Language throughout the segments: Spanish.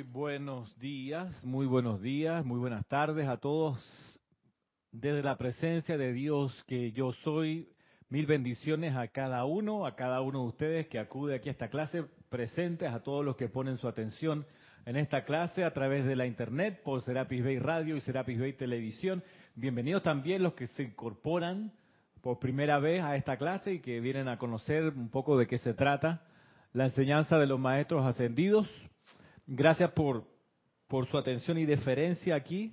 Muy buenos días, muy buenos días, muy buenas tardes a todos. Desde la presencia de Dios que yo soy, mil bendiciones a cada uno, a cada uno de ustedes que acude aquí a esta clase, presentes a todos los que ponen su atención en esta clase a través de la internet por Serapis Bay Radio y Serapis Bay Televisión. Bienvenidos también los que se incorporan por primera vez a esta clase y que vienen a conocer un poco de qué se trata la enseñanza de los maestros ascendidos. Gracias por, por su atención y deferencia aquí.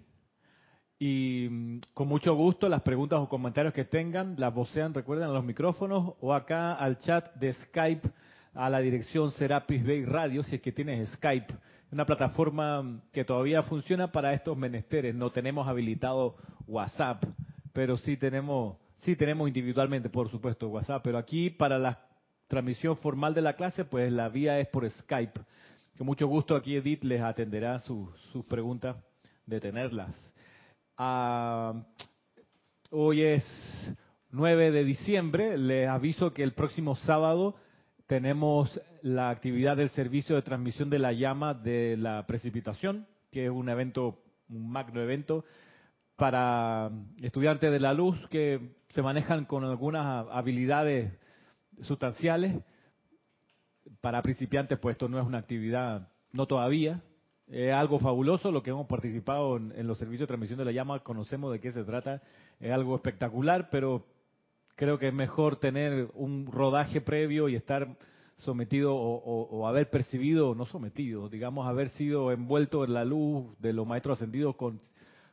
Y mm, con mucho gusto las preguntas o comentarios que tengan las vocean, recuerden, a los micrófonos o acá al chat de Skype a la dirección Serapis Bay Radio, si es que tienes Skype, una plataforma que todavía funciona para estos menesteres. No tenemos habilitado WhatsApp, pero sí tenemos, sí tenemos individualmente, por supuesto, WhatsApp. Pero aquí para la transmisión formal de la clase, pues la vía es por Skype. Con mucho gusto aquí Edith les atenderá sus preguntas de tenerlas. Ah, hoy es 9 de diciembre, les aviso que el próximo sábado tenemos la actividad del servicio de transmisión de la llama de la precipitación, que es un evento, un magno evento para estudiantes de la luz que se manejan con algunas habilidades sustanciales. Para principiantes, pues esto no es una actividad, no todavía, es algo fabuloso lo que hemos participado en, los servicios de transmisión de la llama, conocemos de qué se trata, es algo espectacular, pero creo que es mejor tener un rodaje previo y estar sometido o, o, o, haber percibido, no sometido, digamos, haber sido envuelto en la luz de los maestros ascendidos con,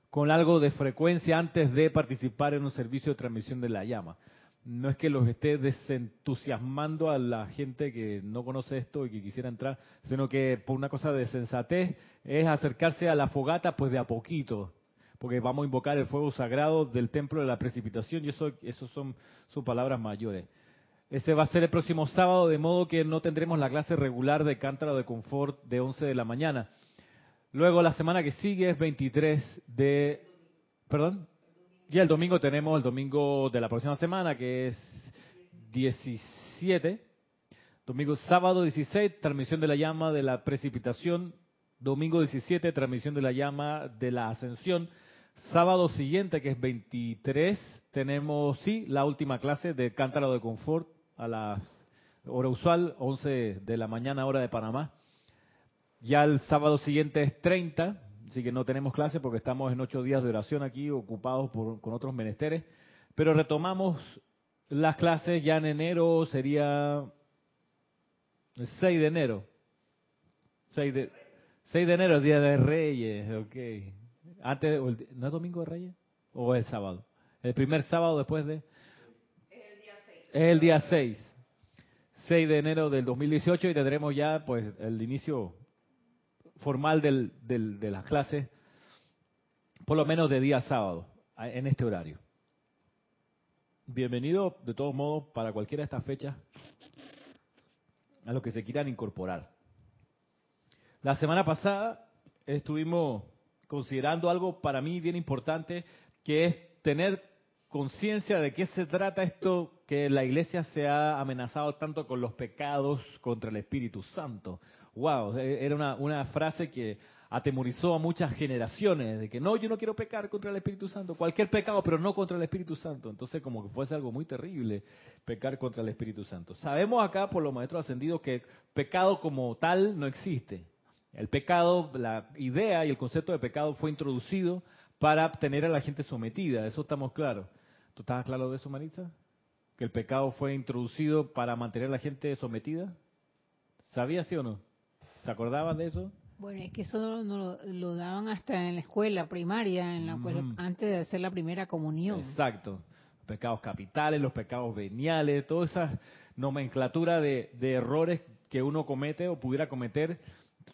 con algo de frecuencia antes de participar en un servicio de transmisión de la llama no es que los esté desentusiasmando a la gente que no conoce esto y que quisiera entrar, sino que por una cosa de sensatez es acercarse a la fogata pues de a poquito, porque vamos a invocar el fuego sagrado del templo de la precipitación y eso, eso son, son palabras mayores. Ese va a ser el próximo sábado, de modo que no tendremos la clase regular de cántaro de confort de 11 de la mañana. Luego la semana que sigue es 23 de... ¿Perdón? Y el domingo tenemos el domingo de la próxima semana, que es 17. Domingo, sábado 16, transmisión de la llama de la precipitación. Domingo 17, transmisión de la llama de la ascensión. Sábado siguiente, que es 23, tenemos, sí, la última clase de Cántaro de Confort a la hora usual, 11 de la mañana, hora de Panamá. Ya el sábado siguiente es 30, Así que no tenemos clase porque estamos en ocho días de oración aquí, ocupados por, con otros menesteres. Pero retomamos las clases ya en enero, sería el 6 de enero. 6 de, 6 de enero, Día de Reyes, ok. Antes, ¿No es Domingo de Reyes? ¿O es sábado? El primer sábado después de... Es el día 6. Es el día 6. 6 de enero del 2018 y tendremos ya pues el inicio formal del, de las clases, por lo menos de día sábado, en este horario. Bienvenido, de todos modos, para cualquiera de estas fechas, a los que se quieran incorporar. La semana pasada estuvimos considerando algo para mí bien importante, que es tener conciencia de qué se trata esto que la iglesia se ha amenazado tanto con los pecados contra el Espíritu Santo wow, era una, una frase que atemorizó a muchas generaciones, de que no, yo no quiero pecar contra el Espíritu Santo, cualquier pecado, pero no contra el Espíritu Santo. Entonces como que fuese algo muy terrible pecar contra el Espíritu Santo. Sabemos acá por los maestros ascendidos que pecado como tal no existe. El pecado, la idea y el concepto de pecado fue introducido para tener a la gente sometida, eso estamos claros. ¿Tú estás claro de eso, Maritza? Que el pecado fue introducido para mantener a la gente sometida. ¿Sabías sí o no? ¿Te acordabas de eso? Bueno, es que eso no, lo daban hasta en la escuela primaria, en la, mm. antes de hacer la primera comunión. Exacto. Los pecados capitales, los pecados veniales, toda esa nomenclatura de, de errores que uno comete o pudiera cometer,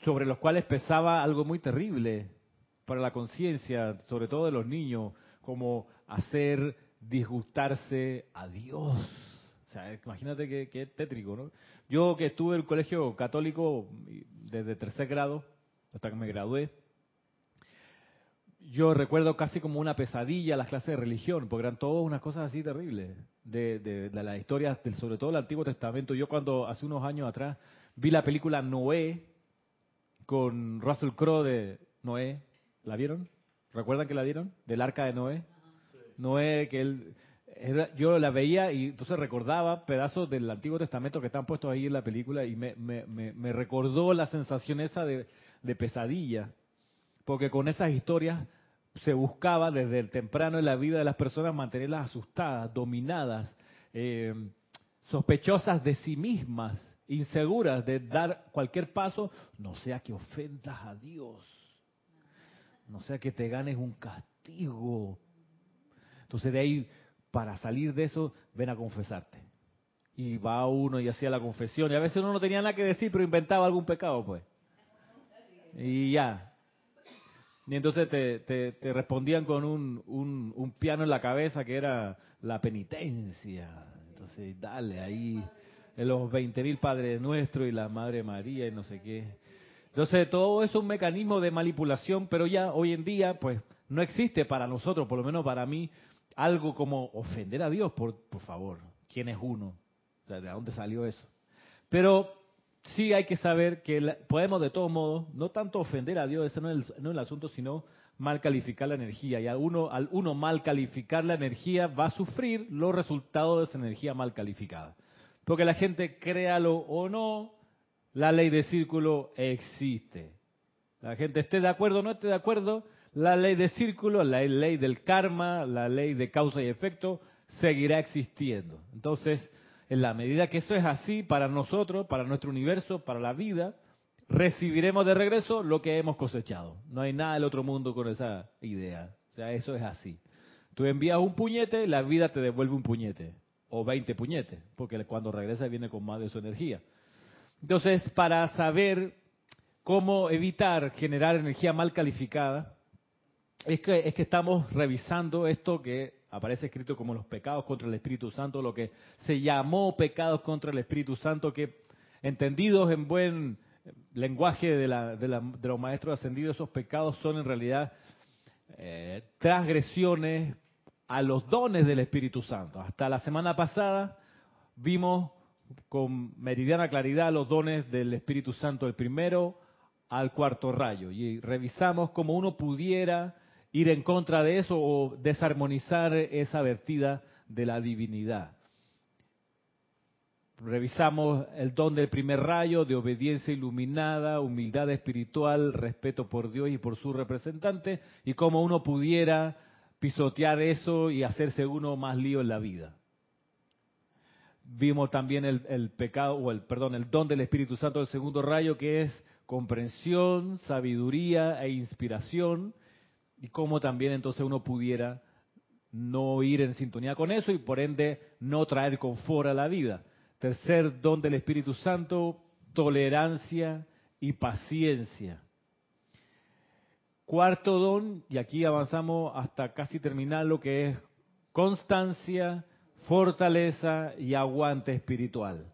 sobre los cuales pesaba algo muy terrible para la conciencia, sobre todo de los niños, como hacer disgustarse a Dios o sea, imagínate qué, tétrico, ¿no? Yo que estuve en el colegio católico desde tercer grado hasta que me gradué, yo recuerdo casi como una pesadilla las clases de religión, porque eran todas unas cosas así terribles, de, de, de las historias, sobre todo del Antiguo Testamento. Yo cuando hace unos años atrás vi la película Noé, con Russell Crowe de Noé. ¿La vieron? ¿Recuerdan que la dieron? Del arca de Noé. Noé, que él, yo la veía y entonces recordaba pedazos del Antiguo Testamento que están puestos ahí en la película y me, me, me, recordó la sensación esa de, de, pesadilla, porque con esas historias se buscaba desde el temprano en la vida de las personas mantenerlas asustadas, dominadas, eh, sospechosas de sí mismas, inseguras de dar cualquier paso, no sea que ofendas a Dios, no sea que te ganes un castigo. Entonces de ahí para salir de eso, ven a confesarte. Y va uno y hacía la confesión. Y a veces uno no tenía nada que decir, pero inventaba algún pecado, pues. Y ya. Y entonces te, te, respondían con un, un, piano en la cabeza que era la penitencia. Entonces, dale, ahí los 20.000 mil Padres Nuestros y la Madre María y no sé qué. Entonces, todo es un mecanismo de manipulación, pero ya hoy en día, pues, no existe para nosotros, por lo menos para mí, algo como ofender a Dios, por, favor. ¿Quién es uno? ¿De dónde salió eso? Pero sí hay que saber que podemos de todos modos, no tanto ofender a Dios, ese no es, el, no es el asunto, sino mal calificar la energía. Y al uno, al uno mal calificar la energía va a sufrir los resultados de esa energía mal calificada. Porque la gente, créalo o no, la ley de círculo existe. La gente esté de acuerdo o no esté de acuerdo, la ley de círculo, la ley del karma, la ley de causa y efecto, seguirá existiendo. Entonces, en la medida que eso es así para nosotros, para nuestro universo, para la vida, recibiremos de regreso lo que hemos cosechado. No hay nada del otro mundo con esa idea. O sea, eso es así. Tú envías un puñete, la vida te devuelve un puñete. O 20 puñetes, porque cuando regresa viene con más de su energía. Entonces, para saber cómo evitar generar energía mal calificada, es que, es que estamos revisando esto que aparece escrito como los pecados contra el Espíritu Santo, lo que se llamó pecados contra el Espíritu Santo, que entendidos en buen lenguaje de, la, de, los maestros ascendidos, esos pecados son en realidad eh, transgresiones a los dones del Espíritu Santo. Hasta la semana pasada vimos con meridiana claridad los dones del Espíritu Santo, el primero al cuarto rayo, y revisamos cómo uno pudiera ir en contra de eso o desarmonizar esa vertida de la divinidad. Revisamos el don del primer rayo de obediencia iluminada, humildad espiritual, respeto por Dios y por su representante, y cómo uno pudiera pisotear eso y hacerse uno más lío en la vida. Vimos también el, pecado, o el, perdón, el don del Espíritu Santo del segundo rayo, que es comprensión, sabiduría e inspiración, y cómo también entonces uno pudiera no ir en sintonía con eso y por ende no traer confort a la vida. Tercer don del Espíritu Santo, tolerancia y paciencia. Cuarto don, y aquí avanzamos hasta casi terminar lo que es constancia, fortaleza y aguante espiritual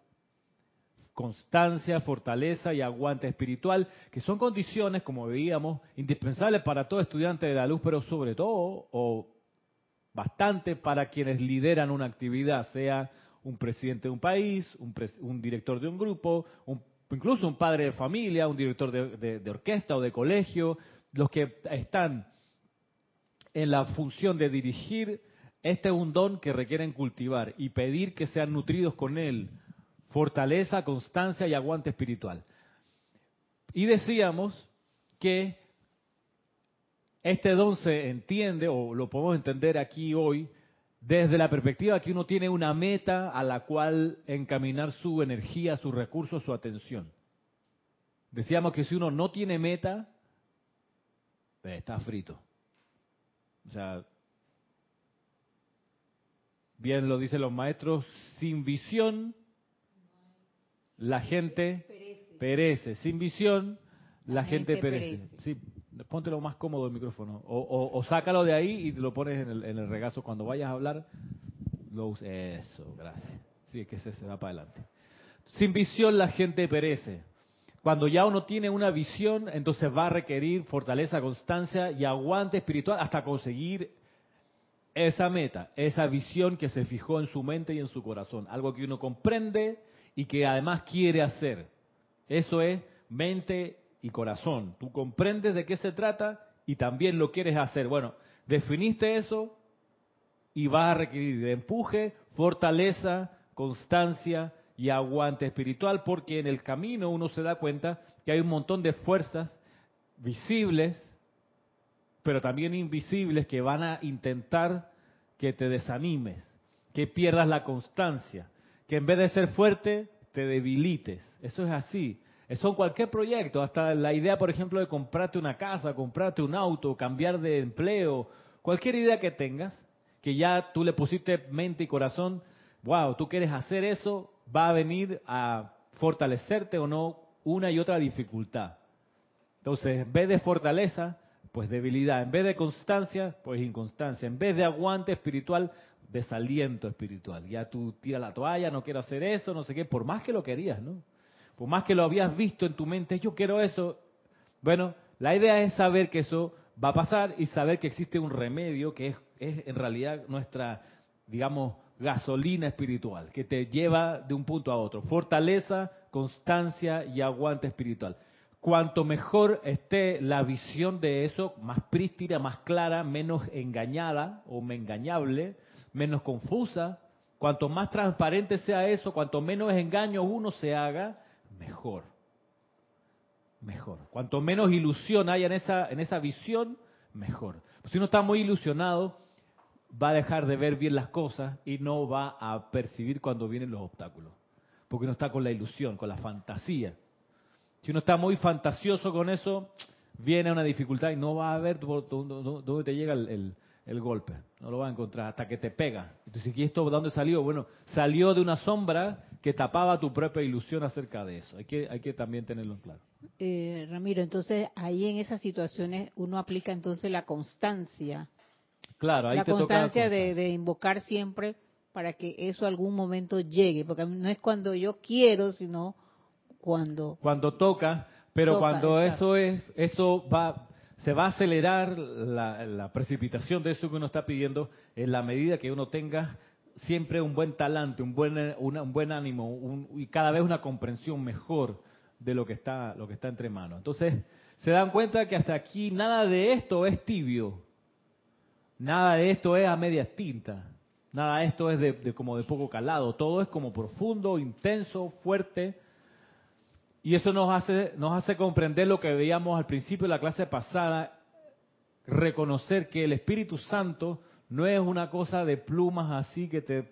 constancia, fortaleza y aguante espiritual, que son condiciones, como veíamos, indispensables para todo estudiante de la luz, pero sobre todo, o bastante para quienes lideran una actividad, sea un presidente de un país, un, director de un grupo, incluso un padre de familia, un director de orquesta o de colegio, los que están en la función de dirigir, este es un don que requieren cultivar y pedir que sean nutridos con él fortaleza, constancia y aguante espiritual. Y decíamos que este don se entiende, o lo podemos entender aquí hoy, desde la perspectiva que uno tiene una meta a la cual encaminar su energía, sus recursos, su atención. Decíamos que si uno no tiene meta, está frito. O sea, bien lo dicen los maestros, sin visión la gente perece. Sin visión, la, gente, perece. Sí, ponte lo más cómodo el micrófono. O, sácalo de ahí y te lo pones en el, regazo. Cuando vayas a hablar, lo Eso, gracias. Sí, es que se, se va para adelante. Sin visión, la gente perece. Cuando ya uno tiene una visión, entonces va a requerir fortaleza, constancia y aguante espiritual hasta conseguir esa meta, esa visión que se fijó en su mente y en su corazón. Algo que uno comprende y que además quiere hacer. Eso es mente y corazón. Tú comprendes de qué se trata y también lo quieres hacer. Bueno, definiste eso y vas a requerir de empuje, fortaleza, constancia y aguante espiritual, porque en el camino uno se da cuenta que hay un montón de fuerzas visibles, pero también invisibles, que van a intentar que te desanimes, que pierdas la constancia, que en vez de ser fuerte, te debilites. Eso es así. Eso en cualquier proyecto, hasta la idea, por ejemplo, de comprarte una casa, comprarte un auto, cambiar de empleo, cualquier idea que tengas, que ya tú le pusiste mente y corazón, wow, tú quieres hacer eso, va a venir a fortalecerte o no una y otra dificultad. Entonces, en vez de fortaleza, pues debilidad. En vez de constancia, pues inconstancia. En vez de aguante espiritual, desaliento espiritual. Ya tú tiras la toalla, no quiero hacer eso, no sé qué, por más que lo querías, ¿no? Por más que lo habías visto en tu mente, yo quiero eso. Bueno, la idea es saber que eso va a pasar y saber que existe un remedio que es, es en realidad nuestra, digamos, gasolina espiritual, que te lleva de un punto a otro. Fortaleza, constancia y aguante espiritual. Cuanto mejor esté la visión de eso, más prístina, más clara, menos engañada o engañable, menos confusa, cuanto más transparente sea eso, cuanto menos engaños uno se haga, mejor. Mejor. Cuanto menos ilusión haya en esa, en esa visión, mejor. si uno está muy ilusionado, va a dejar de ver bien las cosas y no va a percibir cuando vienen los obstáculos. Porque uno está con la ilusión, con la fantasía. Si uno está muy fantasioso con eso, viene una dificultad y no va a ver dónde te llega el, golpe. No lo va a encontrar hasta que te pega. Entonces, ¿y esto de dónde salió? Bueno, salió de una sombra que tapaba tu propia ilusión acerca de eso. Hay que, hay que también tenerlo en claro. Eh, Ramiro, entonces ahí en esas situaciones uno aplica entonces la constancia Claro, la constancia de, invocar siempre para que eso algún momento llegue, porque no es cuando yo quiero, sino cuando cuando toca, pero cuando eso es eso va se va a acelerar la, precipitación de eso que uno está pidiendo en la medida que uno tenga siempre un buen talante, un buen un buen ánimo y cada vez una comprensión mejor de lo que está lo que está entre manos. Entonces se dan cuenta que hasta aquí nada de esto es tibio, Nada de esto es a media tinta. Nada de esto es de, como de poco calado. Todo es como profundo, intenso, fuerte. Y eso nos hace, nos hace comprender lo que veíamos al principio de la clase pasada, reconocer que el Espíritu Santo no es una cosa de plumas así que te,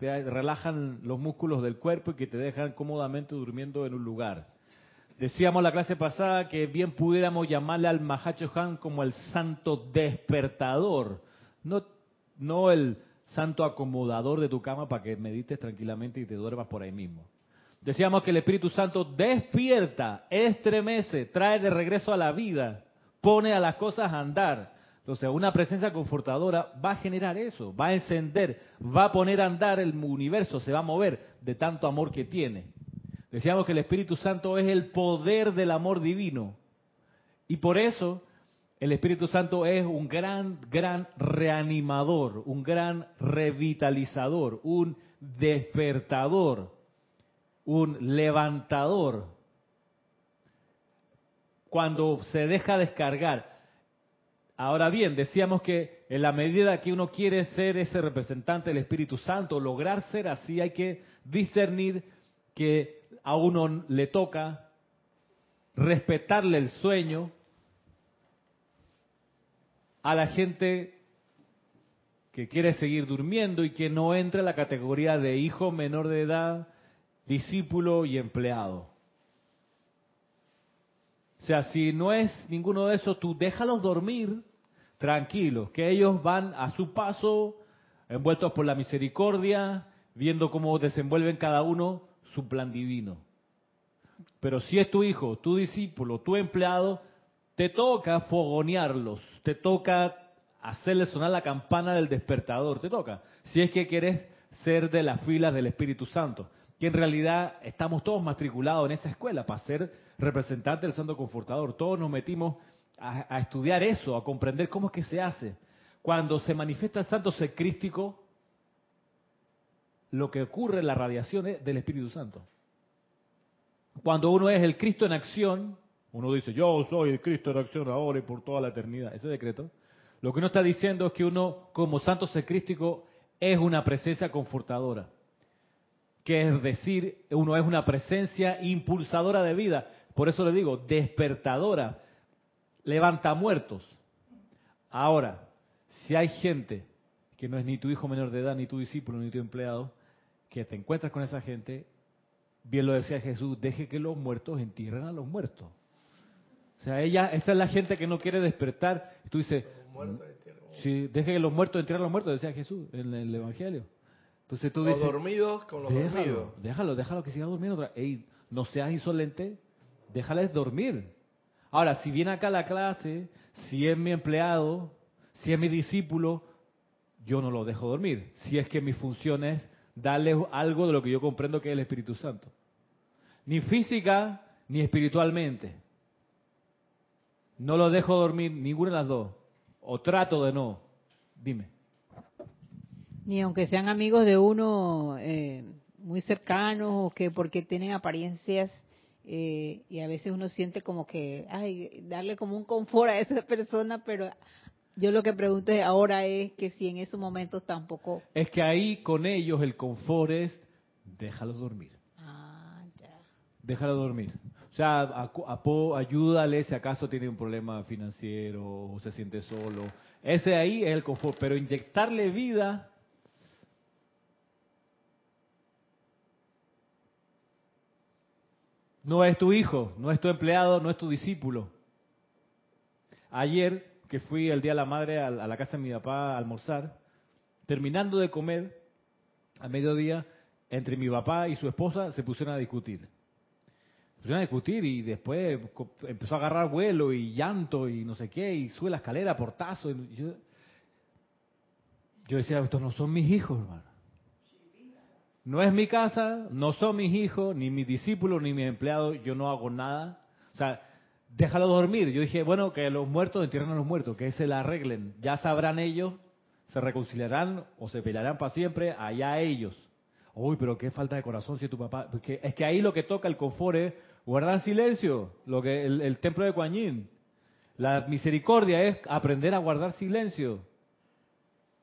relajan los músculos del cuerpo y que te dejan cómodamente durmiendo en un lugar. Decíamos la clase pasada que bien pudiéramos llamarle al Mahacho Han como el santo despertador, no, no el santo acomodador de tu cama para que medites tranquilamente y te duermas por ahí mismo. Decíamos que el Espíritu Santo despierta, estremece, trae de regreso a la vida, pone a las cosas a andar. Entonces, una presencia confortadora va a generar eso, va a encender, va a poner a andar el universo, se va a mover de tanto amor que tiene. Decíamos que el Espíritu Santo es el poder del amor divino. Y por eso el Espíritu Santo es un gran, gran reanimador, un gran revitalizador, un despertador, un levantador. Cuando se deja descargar. Ahora bien, decíamos que en la medida que uno quiere ser ese representante del Espíritu Santo, lograr ser así, hay que discernir que a uno le toca respetarle el sueño, a la gente que quiere seguir durmiendo y que no entra en la categoría de hijo menor de edad, discípulo y empleado. O sea, si no es ninguno de esos, tú déjalos dormir tranquilos, que ellos van a su paso, envueltos por la misericordia, viendo cómo desenvuelven cada uno su plan divino. Pero si es tu hijo, tu discípulo, tu empleado, te toca fogonearlos, te toca hacerle sonar la campana del despertador, te toca. Si es que quieres ser de las filas del Espíritu Santo, que en realidad estamos todos matriculados en esa escuela para ser representantes del Santo Confortador. Todos nos metimos a, estudiar eso, a comprender cómo es que se hace. Cuando se manifiesta el Santo Secrístico, lo que ocurre en la radiación es del Espíritu Santo. Cuando uno es el Cristo en acción, Uno dice, yo soy el Cristo de acción ahora y por toda la eternidad. Ese decreto. Lo que uno está diciendo es que uno, como santo secrístico, es una presencia confortadora. Que es decir, uno es una presencia impulsadora de vida. Por eso le digo, despertadora, levanta muertos. Ahora, si hay gente que no es ni tu hijo menor de edad, ni tu discípulo, ni tu empleado, que te encuentras con esa gente, bien lo decía Jesús, deje que los muertos entierren a los muertos. O sea, ella, esa es la gente que no quiere despertar. Tú dices, sí, deje que los muertos entierren a los muertos, decía Jesús en el Evangelio. Entonces tú los dices, dormidos con los déjalo, dormidos. déjalo, déjalo que siga durmiendo. otra- Ey, no seas insolente, déjales dormir. Ahora, si viene acá a la clase, si es mi empleado, si es mi discípulo, yo no lo dejo dormir. Si es que mi función es darle algo de lo que yo comprendo que es el Espíritu Santo. Ni física ni espiritualmente. No lo dejo dormir ninguna de las dos. O trato de no. Dime. Ni aunque sean amigos de uno eh, muy cercanos o que porque tienen apariencias eh, y a veces uno siente como que, ay, darle como un confort a esa persona, pero yo lo que pregunto ahora es que si en esos momentos tampoco... Es que ahí con ellos el confort es déjalos dormir. Ah, ya. Déjalo dormir. O sea, apo- ayúdale si acaso tiene un problema financiero o se siente solo. Ese ahí es el confort. Pero inyectarle vida. No es tu hijo, no es tu empleado, no es tu discípulo. Ayer, que fui el día de la madre a la casa de mi papá a almorzar, terminando de comer, a mediodía, entre mi papá y su esposa se pusieron a discutir. Se pusieron a discutir y después empezó a agarrar vuelo y llanto y no sé qué, y sube la escalera, portazo. y yo, yo decía, estos no son mis hijos, hermano. No es mi casa, no son mis hijos, ni mis discípulos, ni mis empleados, yo no hago nada. O sea, déjalo dormir. Yo dije, bueno, que los muertos entierren a los muertos, que se la arreglen. Ya sabrán ellos, se reconciliarán o se pelearán para siempre, allá ellos. Uy, pero qué falta de corazón si tu papá... Es que ahí lo que toca el confort es guardar silencio, lo que el, templo de Yin. La misericordia es aprender a guardar silencio.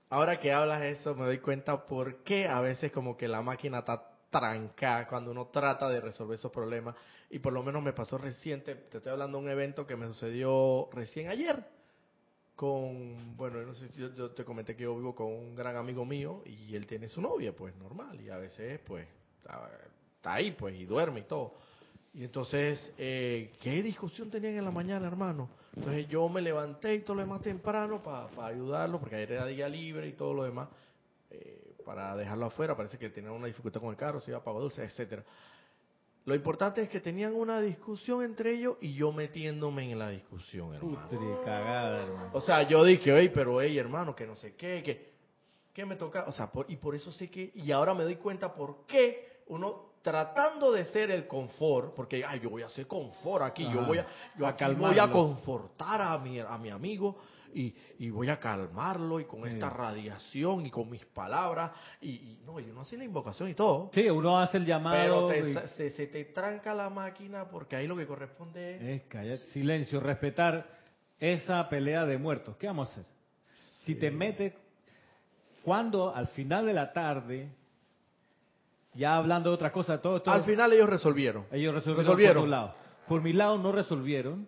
Ahora que hablas eso, me doy cuenta por qué a veces como que la máquina está trancada cuando uno trata de resolver esos problemas. Y por lo menos me pasó reciente, te estoy hablando de un evento que me sucedió recién ayer. Con, bueno, no sé yo, yo te comenté que yo vivo con un gran amigo mío y él tiene su novia, pues normal. Y a veces, pues, está ahí, pues, y duerme y todo. Y entonces, eh, ¿qué discusión tenían en la mañana, hermano? Entonces yo me levanté y todo lo demás temprano para ayudarlo, porque ayer era día libre y todo lo demás, eh, para dejarlo afuera. Parece que tenían una dificultad con el carro, se iba a pago dulce, etcétera. Lo importante es que tenían una discusión entre ellos y yo metiéndome en la discusión, hermano. Putri, cagada, hermano. O sea, yo dije, oye, pero hey, hermano, que no sé qué, que, que me toca, o sea, por- y por eso sé que, y ahora me doy cuenta por qué uno tratando de ser el confort, porque, ay, yo voy a hacer confort aquí, yo voy a, yo A voy a confortar a mi, a mi amigo y, y voy a calmarlo y con Sí. esta radiación y con mis palabras, y, y no, yo no hacía la invocación y todo. Sí, uno hace el Pero llamado. te- y- se, se te tranca la máquina porque ahí lo que corresponde es... Es callar, silencio, respetar esa pelea de muertos. ¿Qué vamos a hacer? Si te metes, cuando al final de la tarde, ya hablando de otra cosa, todo, todo Al final ellos resolvieron. ellos resolvieron, resolvieron. por su lado. Por mi lado no resolvieron.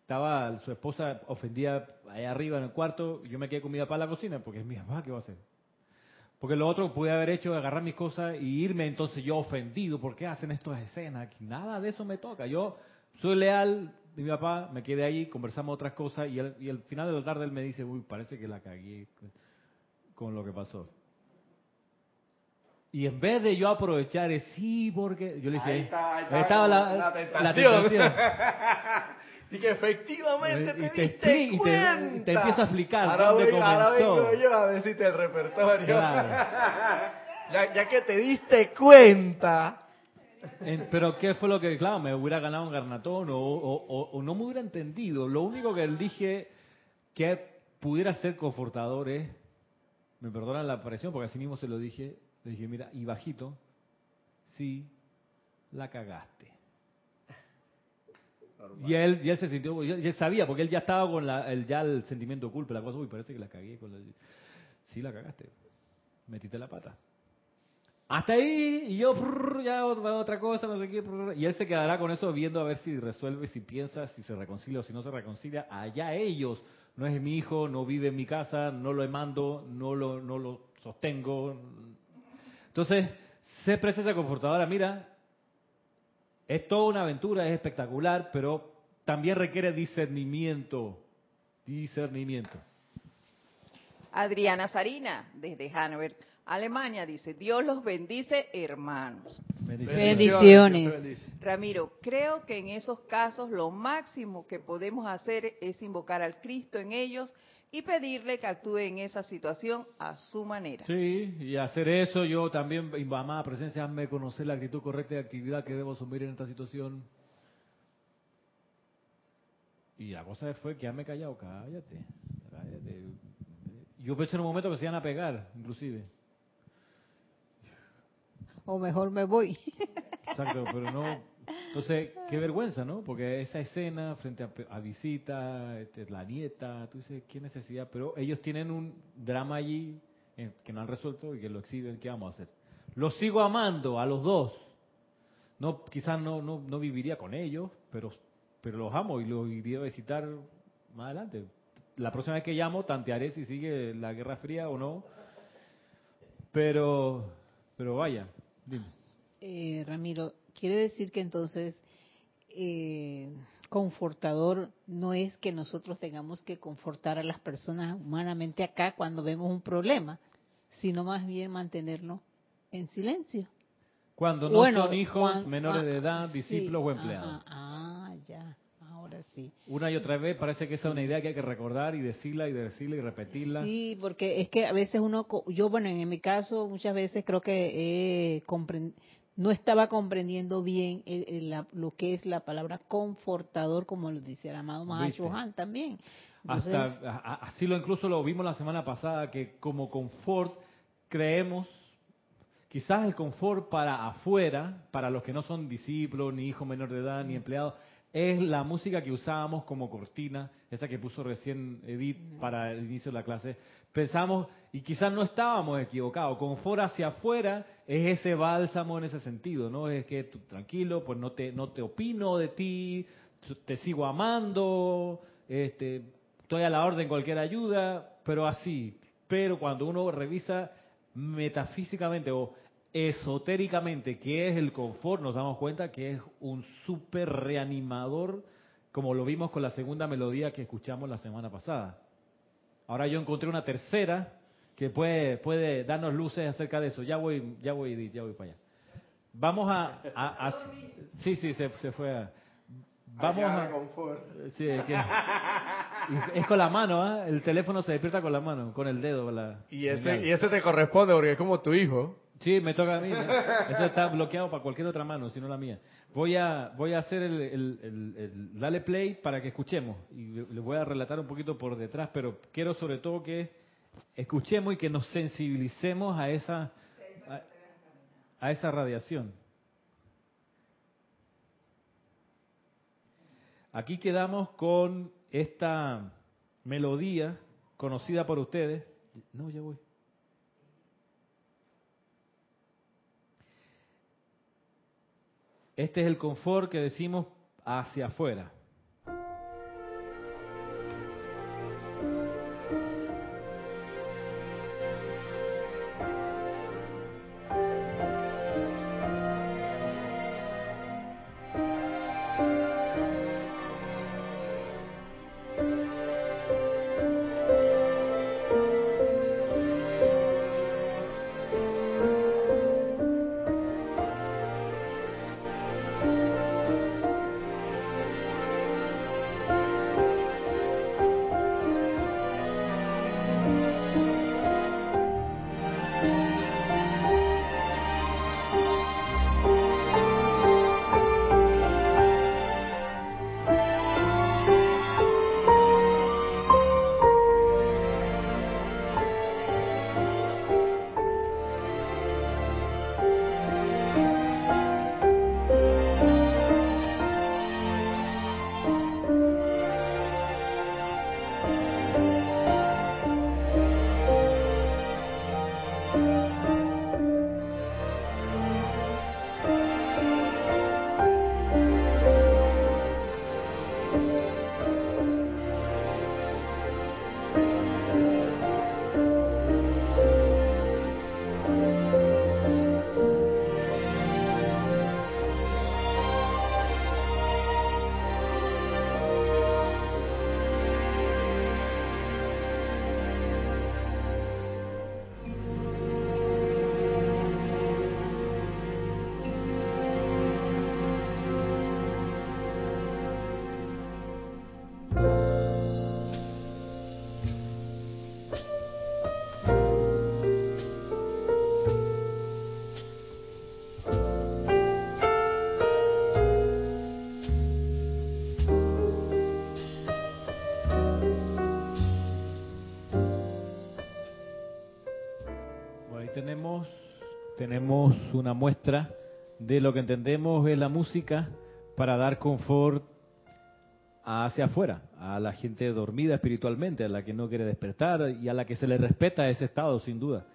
Estaba su esposa ofendida allá arriba en el cuarto, y yo me quedé con mi papá en la cocina, porque es mi papá, ¿qué va a hacer? Porque lo otro que pude haber hecho es agarrar mis cosas y irme, entonces yo ofendido, ¿por qué hacen estas escenas? Nada de eso me toca. Yo soy leal de mi papá, me quedé ahí, conversamos otras cosas y, al- y al final de la tarde él me dice, uy, parece que la cagué con lo que pasó. Y en vez de yo aprovechar, es sí, porque yo le dije, Ahí está, ahí está, estaba la, la la tentación. tentación. Y que efectivamente Y te, te diste te- cuenta. y te empiezo a explicar ahora dónde vengo, ahora vengo yo a decirte el repertorio. Claro. ya, ya que te diste cuenta. En- Pero ¿qué fue lo que, claro, me hubiera ganado un garnatón o, o- o- o no me hubiera entendido? Lo único que él dije que pudiera ser confortador es, me perdonan la presión porque así mismo se lo dije, le dije, mira, y bajito, sí, la cagaste. Y él, y él se sintió, y él, sabía, porque él ya estaba con la, el, ya el sentimiento de culpa, la cosa, uy, parece que la cagué. Con la... Sí, la cagaste. Metiste la pata. Hasta ahí, y yo, prrr, ya otra, otra cosa, no sé qué, prrr, y él se quedará con eso viendo a ver si resuelve, si piensa, si se reconcilia o si no se reconcilia. Allá ellos, no es mi hijo, no vive en mi casa, no lo mando, no lo, no lo sostengo. Entonces, se presencia confortadora, mira, es toda una aventura, es espectacular, pero también requiere discernimiento. Discernimiento. Adriana Sarina, desde Hannover, Alemania, dice, Dios los bendice, hermanos. Bendiciones. Ramiro, creo que en esos casos lo máximo que podemos hacer es invocar al Cristo en ellos y pedirle que actúe en esa situación a su manera. Sí, y hacer eso yo también, y mamá, presencia, hazme conocer la actitud correcta de actividad que debo asumir en esta situación. Y la cosa fue que ya me he callado, cállate, cállate. Yo pensé en un momento que se iban a pegar, inclusive. O mejor me voy. Exacto, pero no. Entonces, qué vergüenza, ¿no? Porque esa escena frente a, visita, este, la nieta, tú dices, qué necesidad. Pero ellos tienen un drama allí eh, que no han resuelto y que lo exhiben, ¿qué vamos a hacer? Los sigo amando a los dos. No, quizás no, no, no viviría con ellos, pero, pero los amo y los iría a visitar más adelante. La próxima vez que llamo, tantearé si sigue la Guerra Fría o no. Pero, pero vaya. Eh, Ramiro, quiere decir que entonces eh, confortador no es que nosotros tengamos que confortar a las personas humanamente acá cuando vemos un problema, sino más bien mantenernos en silencio. Cuando no Bueno, son hijos menores de ah, edad, sí, discípulos o empleados. ajá, ah, ya, ahora sí. Una y otra vez parece que esa es una idea que hay que recordar y decirla y decirla y repetirla. Sí, porque es que a veces uno, yo bueno, en mi caso muchas veces creo que eh, compren- no estaba comprendiendo bien el- el- la- lo que es la palabra confortador, como lo dice el amado. Mahashohan también. Entonces, Hasta a- así lo incluso lo vimos la semana pasada que como confort creemos quizás el confort para afuera, para los que no son discípulos, ni hijos menor de edad, ni empleados, es la música que usábamos como cortina, esa que puso recién Edith para el inicio de la clase. Pensamos, y quizás no estábamos equivocados, confort hacia afuera es ese bálsamo en ese sentido, ¿no? Es que tú, tranquilo, pues no te, no te opino de ti, te sigo amando, este, estoy a la orden cualquier ayuda, pero así. Pero cuando uno revisa metafísicamente o esotéricamente qué es el confort, nos damos cuenta que es un súper reanimador, como lo vimos con la segunda melodía que escuchamos la semana pasada. Ahora yo encontré una tercera que puede, puede darnos luces acerca de eso. Ya voy, ya voy, ya voy para allá. Vamos a, a- a- sí, sí, se, se fue. a- vamos a, confort. Sí, es, que- y es con la mano, ¿ah? El teléfono se despierta con la mano, con el dedo. La, Y ese, y ese te corresponde porque es como tu hijo. Sí, me toca a mí. Eso está bloqueado para cualquier otra mano, si no la mía. Voy a, voy a hacer el, el- el- dale play para que escuchemos. Y le- les voy a relatar un poquito por detrás, pero quiero sobre todo que escuchemos y que nos sensibilicemos a esa, a, a esa radiación. Aquí quedamos con esta melodía conocida por ustedes. No, ya voy. Este es el confort que decimos hacia afuera. Tenemos una muestra de lo que entendemos es la música para dar confort hacia afuera, a la gente dormida espiritualmente, a la que no quiere despertar y a la que se le respeta ese estado, sin duda.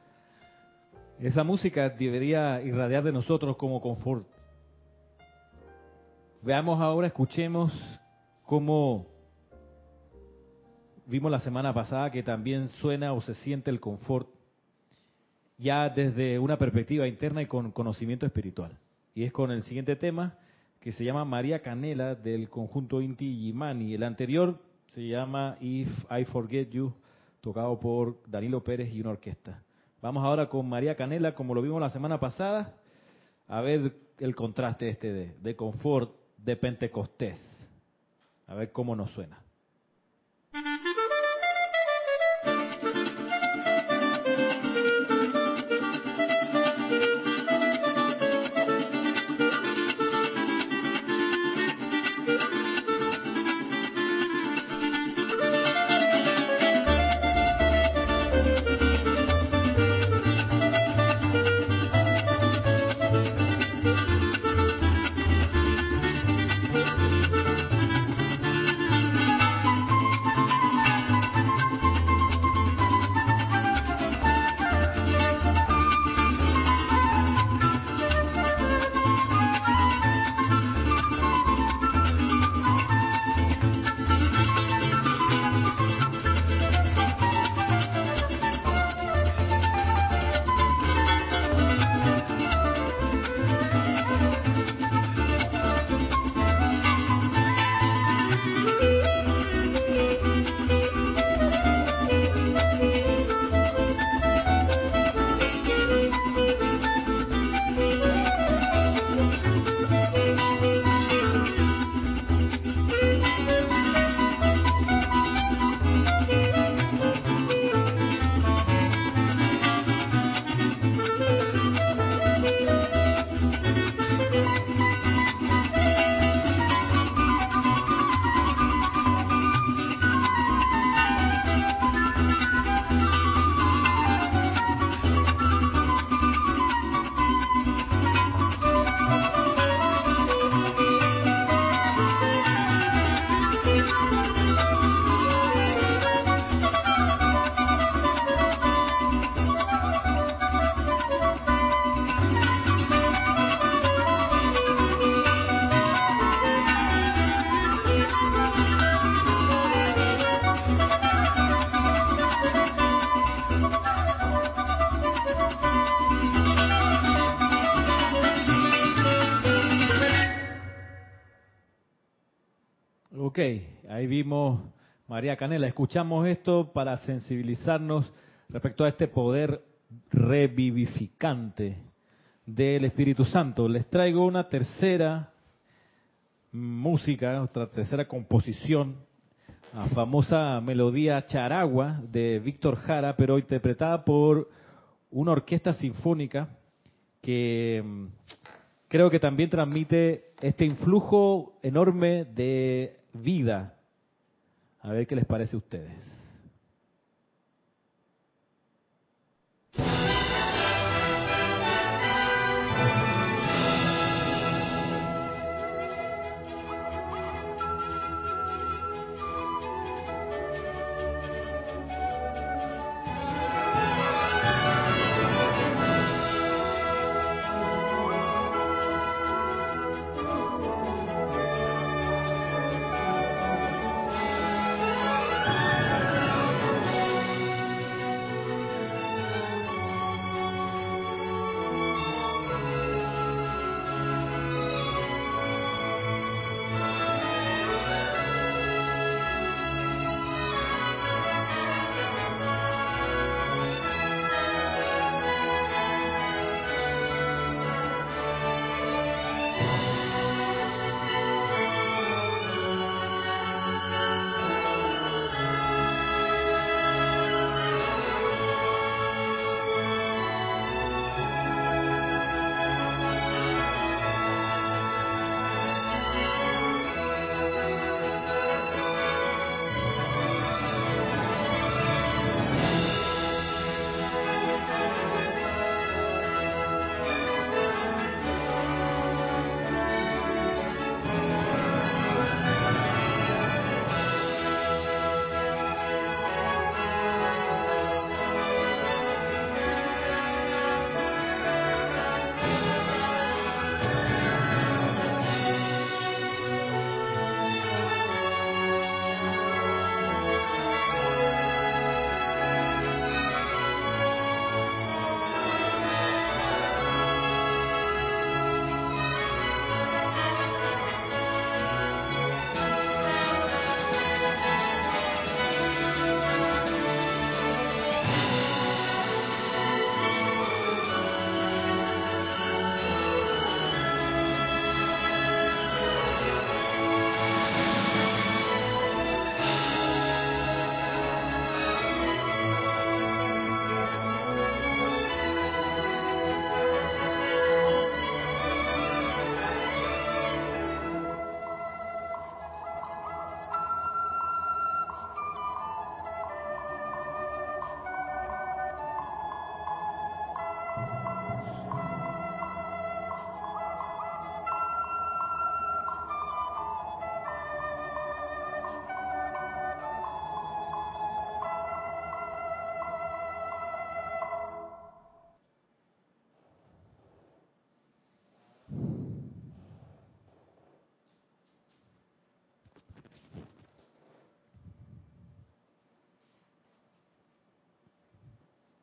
Esa música debería irradiar de nosotros como confort. Veamos ahora, escuchemos cómo vimos la semana pasada que también suena o se siente el confort ya desde una perspectiva interna y con conocimiento espiritual. Y es con el siguiente tema que se llama María Canela del conjunto Inti Yimani. El anterior se llama If I Forget You, tocado por Danilo Pérez y una orquesta. Vamos ahora con María Canela, como lo vimos la semana pasada, a ver el contraste este de, de confort de Pentecostés. A ver cómo nos suena. María Canela. Escuchamos esto para sensibilizarnos respecto a este poder revivificante del Espíritu Santo. Les traigo una tercera música, otra tercera composición, la famosa melodía Charagua de Víctor Jara, pero interpretada por una orquesta sinfónica que mm, creo que también transmite este influjo enorme de vida. A ver qué les parece a ustedes.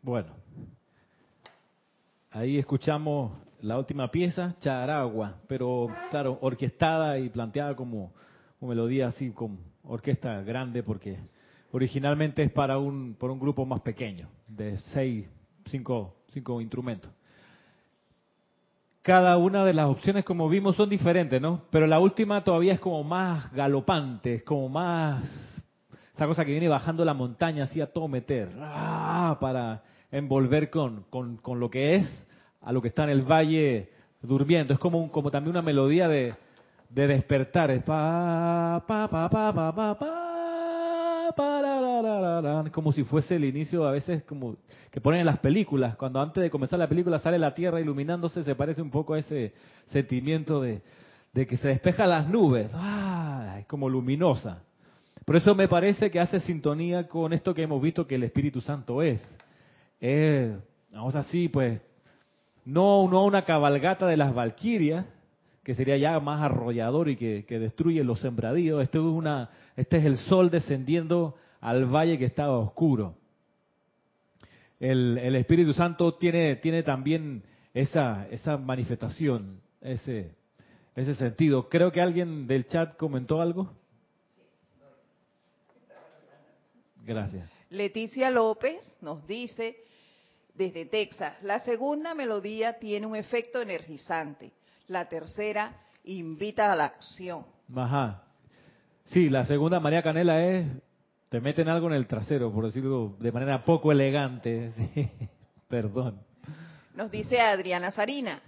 Bueno, ahí escuchamos la última pieza, Charagua, pero claro, orquestada y planteada como una melodía así con orquesta grande porque originalmente es para un, por un grupo más pequeño, de seis, cinco, cinco instrumentos. Cada una de las opciones, como vimos, son diferentes, ¿no? Pero la última todavía es como más galopante, es como más esa cosa que viene bajando la montaña así a todo meter, ¡ah! Para envolver con, con, con, lo que es a lo que está en el valle durmiendo. Es como, un, como también una melodía de, de despertar, es pa, pa, pa, pa, pa, pa, pa, pa la, la, la, como si fuese el inicio a veces como que ponen en las películas, cuando antes de comenzar la película sale la tierra iluminándose, se parece un poco a ese sentimiento de, de que se despejan las nubes, ¡ah! es como luminosa. Por eso me parece que hace sintonía con esto que hemos visto que el Espíritu Santo es. Es, vamos así, pues, no, una cabalgata de las Valquirias, que sería ya más arrollador y que, que destruye los sembradíos. Este es, una, este es el sol descendiendo al valle que estaba oscuro. El, el Espíritu Santo tiene, tiene también esa, esa manifestación, ese, ese sentido. Creo que alguien del chat comentó algo. Gracias. Leticia López nos dice desde Texas, la segunda melodía tiene un efecto energizante, la tercera invita a la acción. Ajá. Sí, la segunda María Canela es te meten algo en el trasero, por decirlo de manera poco elegante. Sí. Perdón. Nos dice Adriana Sarina,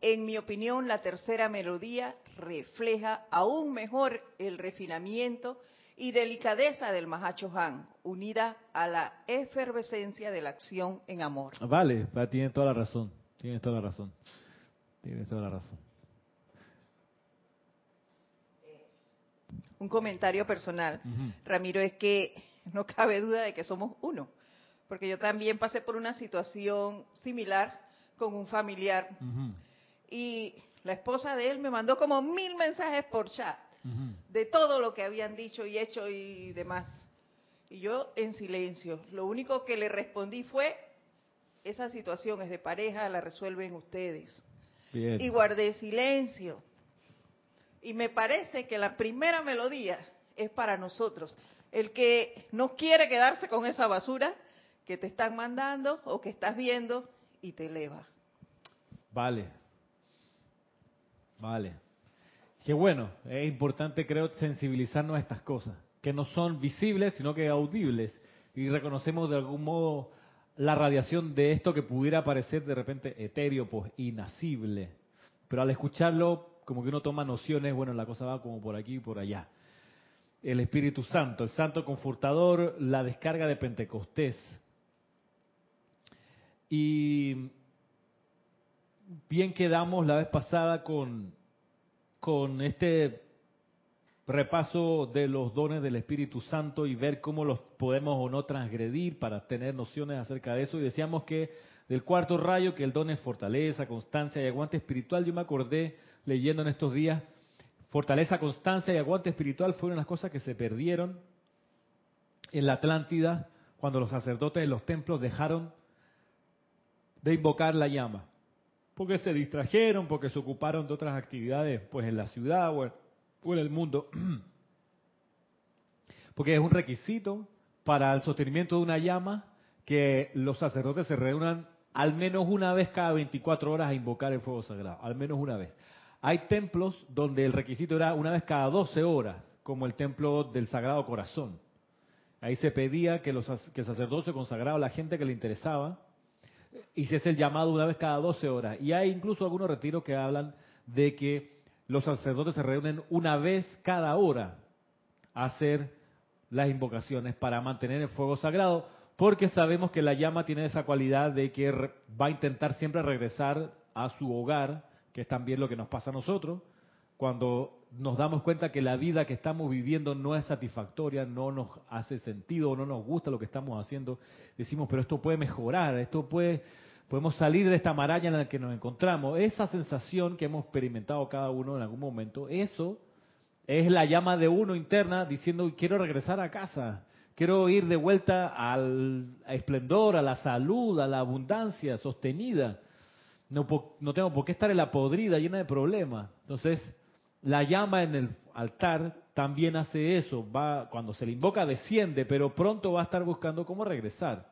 en mi opinión la tercera melodía refleja aún mejor el refinamiento y delicadeza del Mahacho Han, unida a la efervescencia de la acción en amor. Vale, tiene toda la razón, tiene toda la razón, tiene toda la razón. Un comentario personal, uh -huh. Ramiro, es que no cabe duda de que somos uno, porque yo también pasé por una situación similar con un familiar uh -huh. y la esposa de él me mandó como mil mensajes por chat Uh -huh. de todo lo que habían dicho y hecho y demás. Y yo en silencio. Lo único que le respondí fue, esa situación es de pareja, la resuelven ustedes. Bien. Y guardé silencio. Y me parece que la primera melodía es para nosotros. El que no quiere quedarse con esa basura que te están mandando o que estás viendo y te eleva. Vale. Vale. Qué bueno, es importante creo sensibilizarnos a estas cosas, que no son visibles, sino que audibles, y reconocemos de algún modo la radiación de esto que pudiera parecer de repente etéreo, pues inacible, pero al escucharlo como que uno toma nociones, bueno, la cosa va como por aquí y por allá. El Espíritu Santo, el Santo Confortador, la descarga de Pentecostés. Y bien quedamos la vez pasada con con este repaso de los dones del Espíritu Santo y ver cómo los podemos o no transgredir para tener nociones acerca de eso. Y decíamos que del cuarto rayo, que el don es fortaleza, constancia y aguante espiritual, yo me acordé leyendo en estos días, fortaleza, constancia y aguante espiritual fueron las cosas que se perdieron en la Atlántida cuando los sacerdotes de los templos dejaron de invocar la llama porque se distrajeron, porque se ocuparon de otras actividades, pues en la ciudad o en el mundo. Porque es un requisito para el sostenimiento de una llama que los sacerdotes se reúnan al menos una vez cada 24 horas a invocar el fuego sagrado, al menos una vez. Hay templos donde el requisito era una vez cada 12 horas, como el templo del Sagrado Corazón. Ahí se pedía que, los, que el sacerdote consagraba a la gente que le interesaba, y se hace el llamado una vez cada 12 horas. Y hay incluso algunos retiros que hablan de que los sacerdotes se reúnen una vez cada hora a hacer las invocaciones para mantener el fuego sagrado, porque sabemos que la llama tiene esa cualidad de que va a intentar siempre regresar a su hogar, que es también lo que nos pasa a nosotros, cuando nos damos cuenta que la vida que estamos viviendo no es satisfactoria, no nos hace sentido, no nos gusta lo que estamos haciendo, decimos, pero esto puede mejorar, esto puede, podemos salir de esta maraña en la que nos encontramos. Esa sensación que hemos experimentado cada uno en algún momento, eso es la llama de uno interna diciendo, quiero regresar a casa, quiero ir de vuelta al esplendor, a la salud, a la abundancia sostenida. No, no tengo por qué estar en la podrida llena de problemas. Entonces, la llama en el altar también hace eso. Va, cuando se le invoca, desciende, pero pronto va a estar buscando cómo regresar.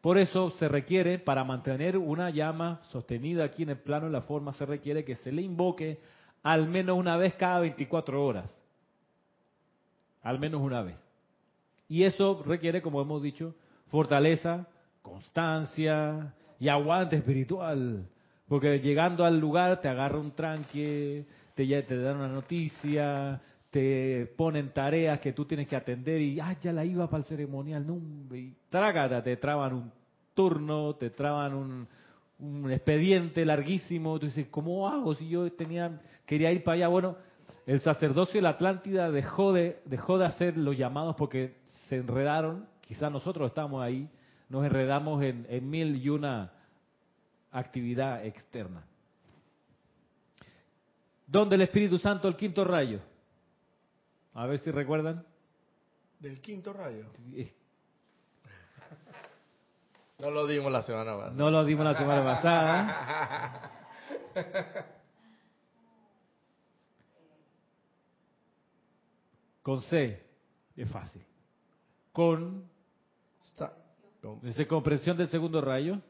Por eso se requiere, para mantener una llama sostenida aquí en el plano de la forma, se requiere que se le invoque al menos una vez cada 24 horas. Al menos una vez. Y eso requiere, como hemos dicho, fortaleza, constancia y aguante espiritual. Porque llegando al lugar te agarra un tranque, te, te dan una noticia, te ponen tareas que tú tienes que atender y ah, ya la iba para el ceremonial, no, y trágata, te traban un turno, te traban un, un expediente larguísimo, tú dices, ¿cómo hago si yo tenía quería ir para allá? Bueno, el sacerdocio de la Atlántida dejó de dejó de hacer los llamados porque se enredaron, quizás nosotros estamos ahí, nos enredamos en, en mil y una actividad externa. ¿Dónde el Espíritu Santo, el quinto rayo? A ver si recuerdan. Del quinto rayo. No lo dimos la semana pasada. No lo dimos la semana pasada. Con C, es fácil. Con, Está. con- dice comprensión del segundo rayo.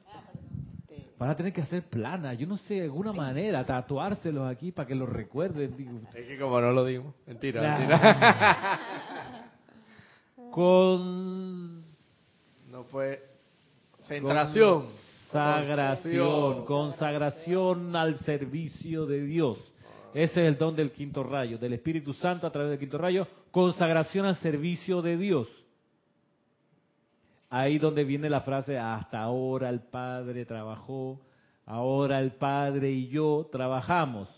Van a tener que hacer plana, yo no sé, de alguna manera, tatuárselos aquí para que los recuerden. digo. Es que como no lo dimos. Mentira, Nah. mentira. Con No fue. Centración. Consagración, consagración al servicio de Dios. Ese es el don del quinto rayo, del Espíritu Santo a través del quinto rayo, consagración al servicio de Dios. Ahí donde viene la frase, hasta ahora el Padre trabajó, ahora el Padre y yo trabajamos.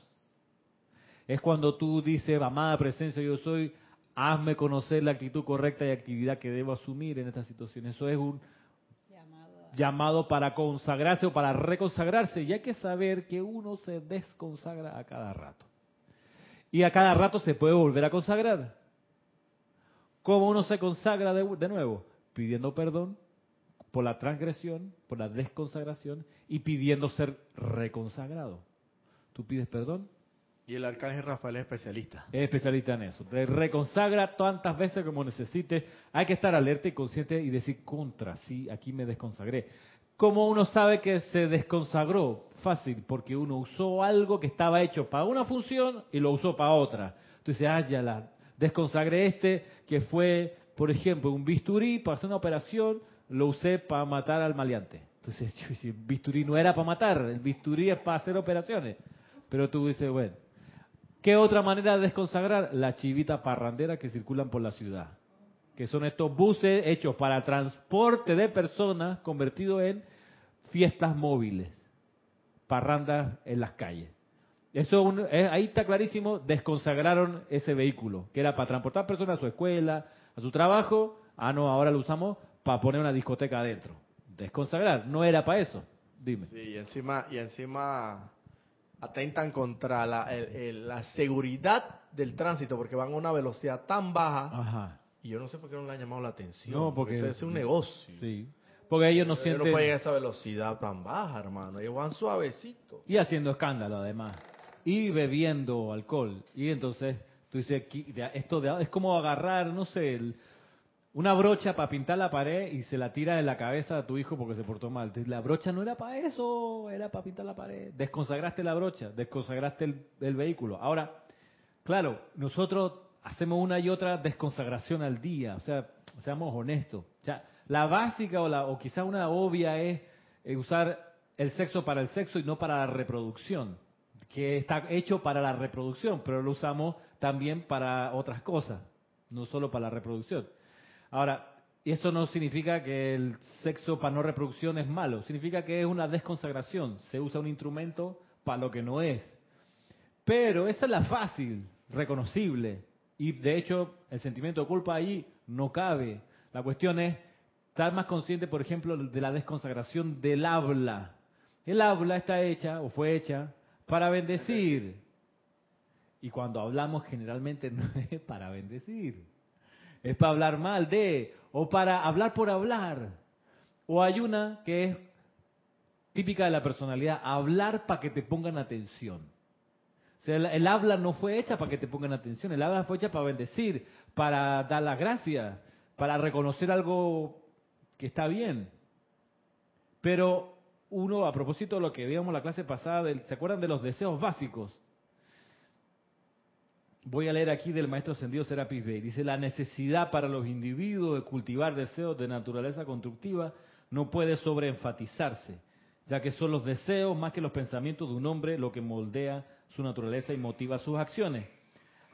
Es cuando tú dices, amada presencia, yo soy, hazme conocer la actitud correcta y actividad que debo asumir en esta situación. Eso es un llamado para consagrarse o para reconsagrarse. Y hay que saber que uno se desconsagra a cada rato. Y a cada rato se puede volver a consagrar. ¿Cómo uno se consagra de, de nuevo? Pidiendo perdón por la transgresión, por la desconsagración y pidiendo ser reconsagrado. Tú pides perdón, Y el arcángel Rafael es especialista. es especialista en eso. Te reconsagra tantas veces como necesites. Hay que estar alerta y consciente y decir contra, sí, aquí me desconsagré. ¿Cómo uno sabe que se desconsagró? Fácil, porque uno usó algo que estaba hecho para una función y lo usó para otra. Entonces, ah, ya la desconsagré este, que fue, por ejemplo, un bisturí para hacer una operación, lo usé para matar al maleante. Entonces, yo el bisturí no era para matar, el bisturí es para hacer operaciones. Pero tú dices, bueno, ¿Qué otra manera de desconsagrar? La chivita parrandera que circulan por la ciudad. Que son estos buses hechos para transporte de personas convertidos en fiestas móviles. Parrandas en las calles. Eso un- eh, ahí está clarísimo, desconsagraron ese vehículo, que era para transportar personas a su escuela, a su trabajo. Ah, no, ahora lo usamos para poner una discoteca adentro. Desconsagrar, no era para eso. Dime. Sí, y encima, y encima atentan contra la, el- el- la seguridad del tránsito porque van a una velocidad tan baja Ajá. y yo no sé por qué no le han llamado la atención. No, porque- Ese es un negocio. Sí. Porque ellos no Ellos sienten... no pueden a esa velocidad tan baja, hermano. Ellos van suavecito. Y haciendo escándalo además. Y bebiendo alcohol. Y entonces tú dices, de- esto de- es como agarrar, no sé, una brocha para pintar la pared y se la tira en la cabeza a tu hijo porque se portó mal. La brocha no era para eso, era para pintar la pared. Desconsagraste la brocha, desconsagraste el, el vehículo. Ahora, claro, nosotros hacemos una y otra desconsagración al día. O sea, seamos honestos. O sea, la básica o, la, o quizá una obvia es eh, usar el sexo para el sexo y no para la reproducción, que está hecho para la reproducción, pero lo usamos también para otras cosas, no solo para la reproducción. Ahora, eso no significa que el sexo para no reproducción es malo, significa que es una desconsagración, se usa un instrumento para lo que no es. Pero esa es la fácil, reconocible. Y de hecho, el sentimiento de culpa ahí no cabe. La cuestión es estar más consciente, por ejemplo, de la desconsagración del habla. El habla está hecha o fue hecha para bendecir. Y cuando hablamos generalmente no es para bendecir. es para hablar mal de, o para hablar por hablar. O hay una que es típica de la personalidad, hablar para que te pongan atención. O sea, el, habla no fue hecha para que te pongan atención, el habla fue hecha para bendecir, para dar las gracias, para reconocer algo que está bien. Pero uno, a propósito de lo que veíamos la clase pasada, ¿se acuerdan de los deseos básicos? Voy a leer aquí del maestro ascendido Serapis Bey. Dice, la necesidad para los individuos de cultivar deseos de naturaleza constructiva no puede sobreenfatizarse, ya que son los deseos más que los pensamientos de un hombre lo que moldea su naturaleza y motiva sus acciones.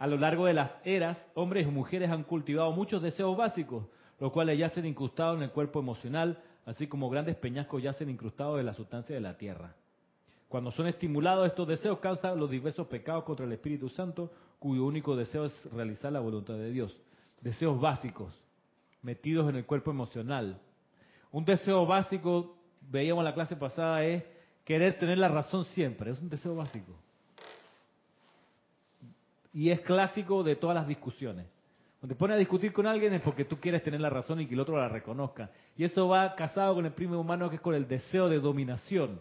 A lo largo de las eras, hombres y mujeres han cultivado muchos deseos básicos, los cuales yacen incrustados en el cuerpo emocional, así como grandes peñascos yacen incrustados en la sustancia de la tierra. Cuando son estimulados estos deseos causan los diversos pecados contra el Espíritu Santo, cuyo único deseo es realizar la voluntad de Dios. Deseos básicos, metidos en el cuerpo emocional. Un deseo básico, veíamos la clase pasada, es querer tener la razón siempre. Es un deseo básico. Y es clásico de todas las discusiones. Cuando te pones a discutir con alguien es porque tú quieres tener la razón y que el otro la reconozca. Y eso va casado con el primo humano que es con el deseo de dominación.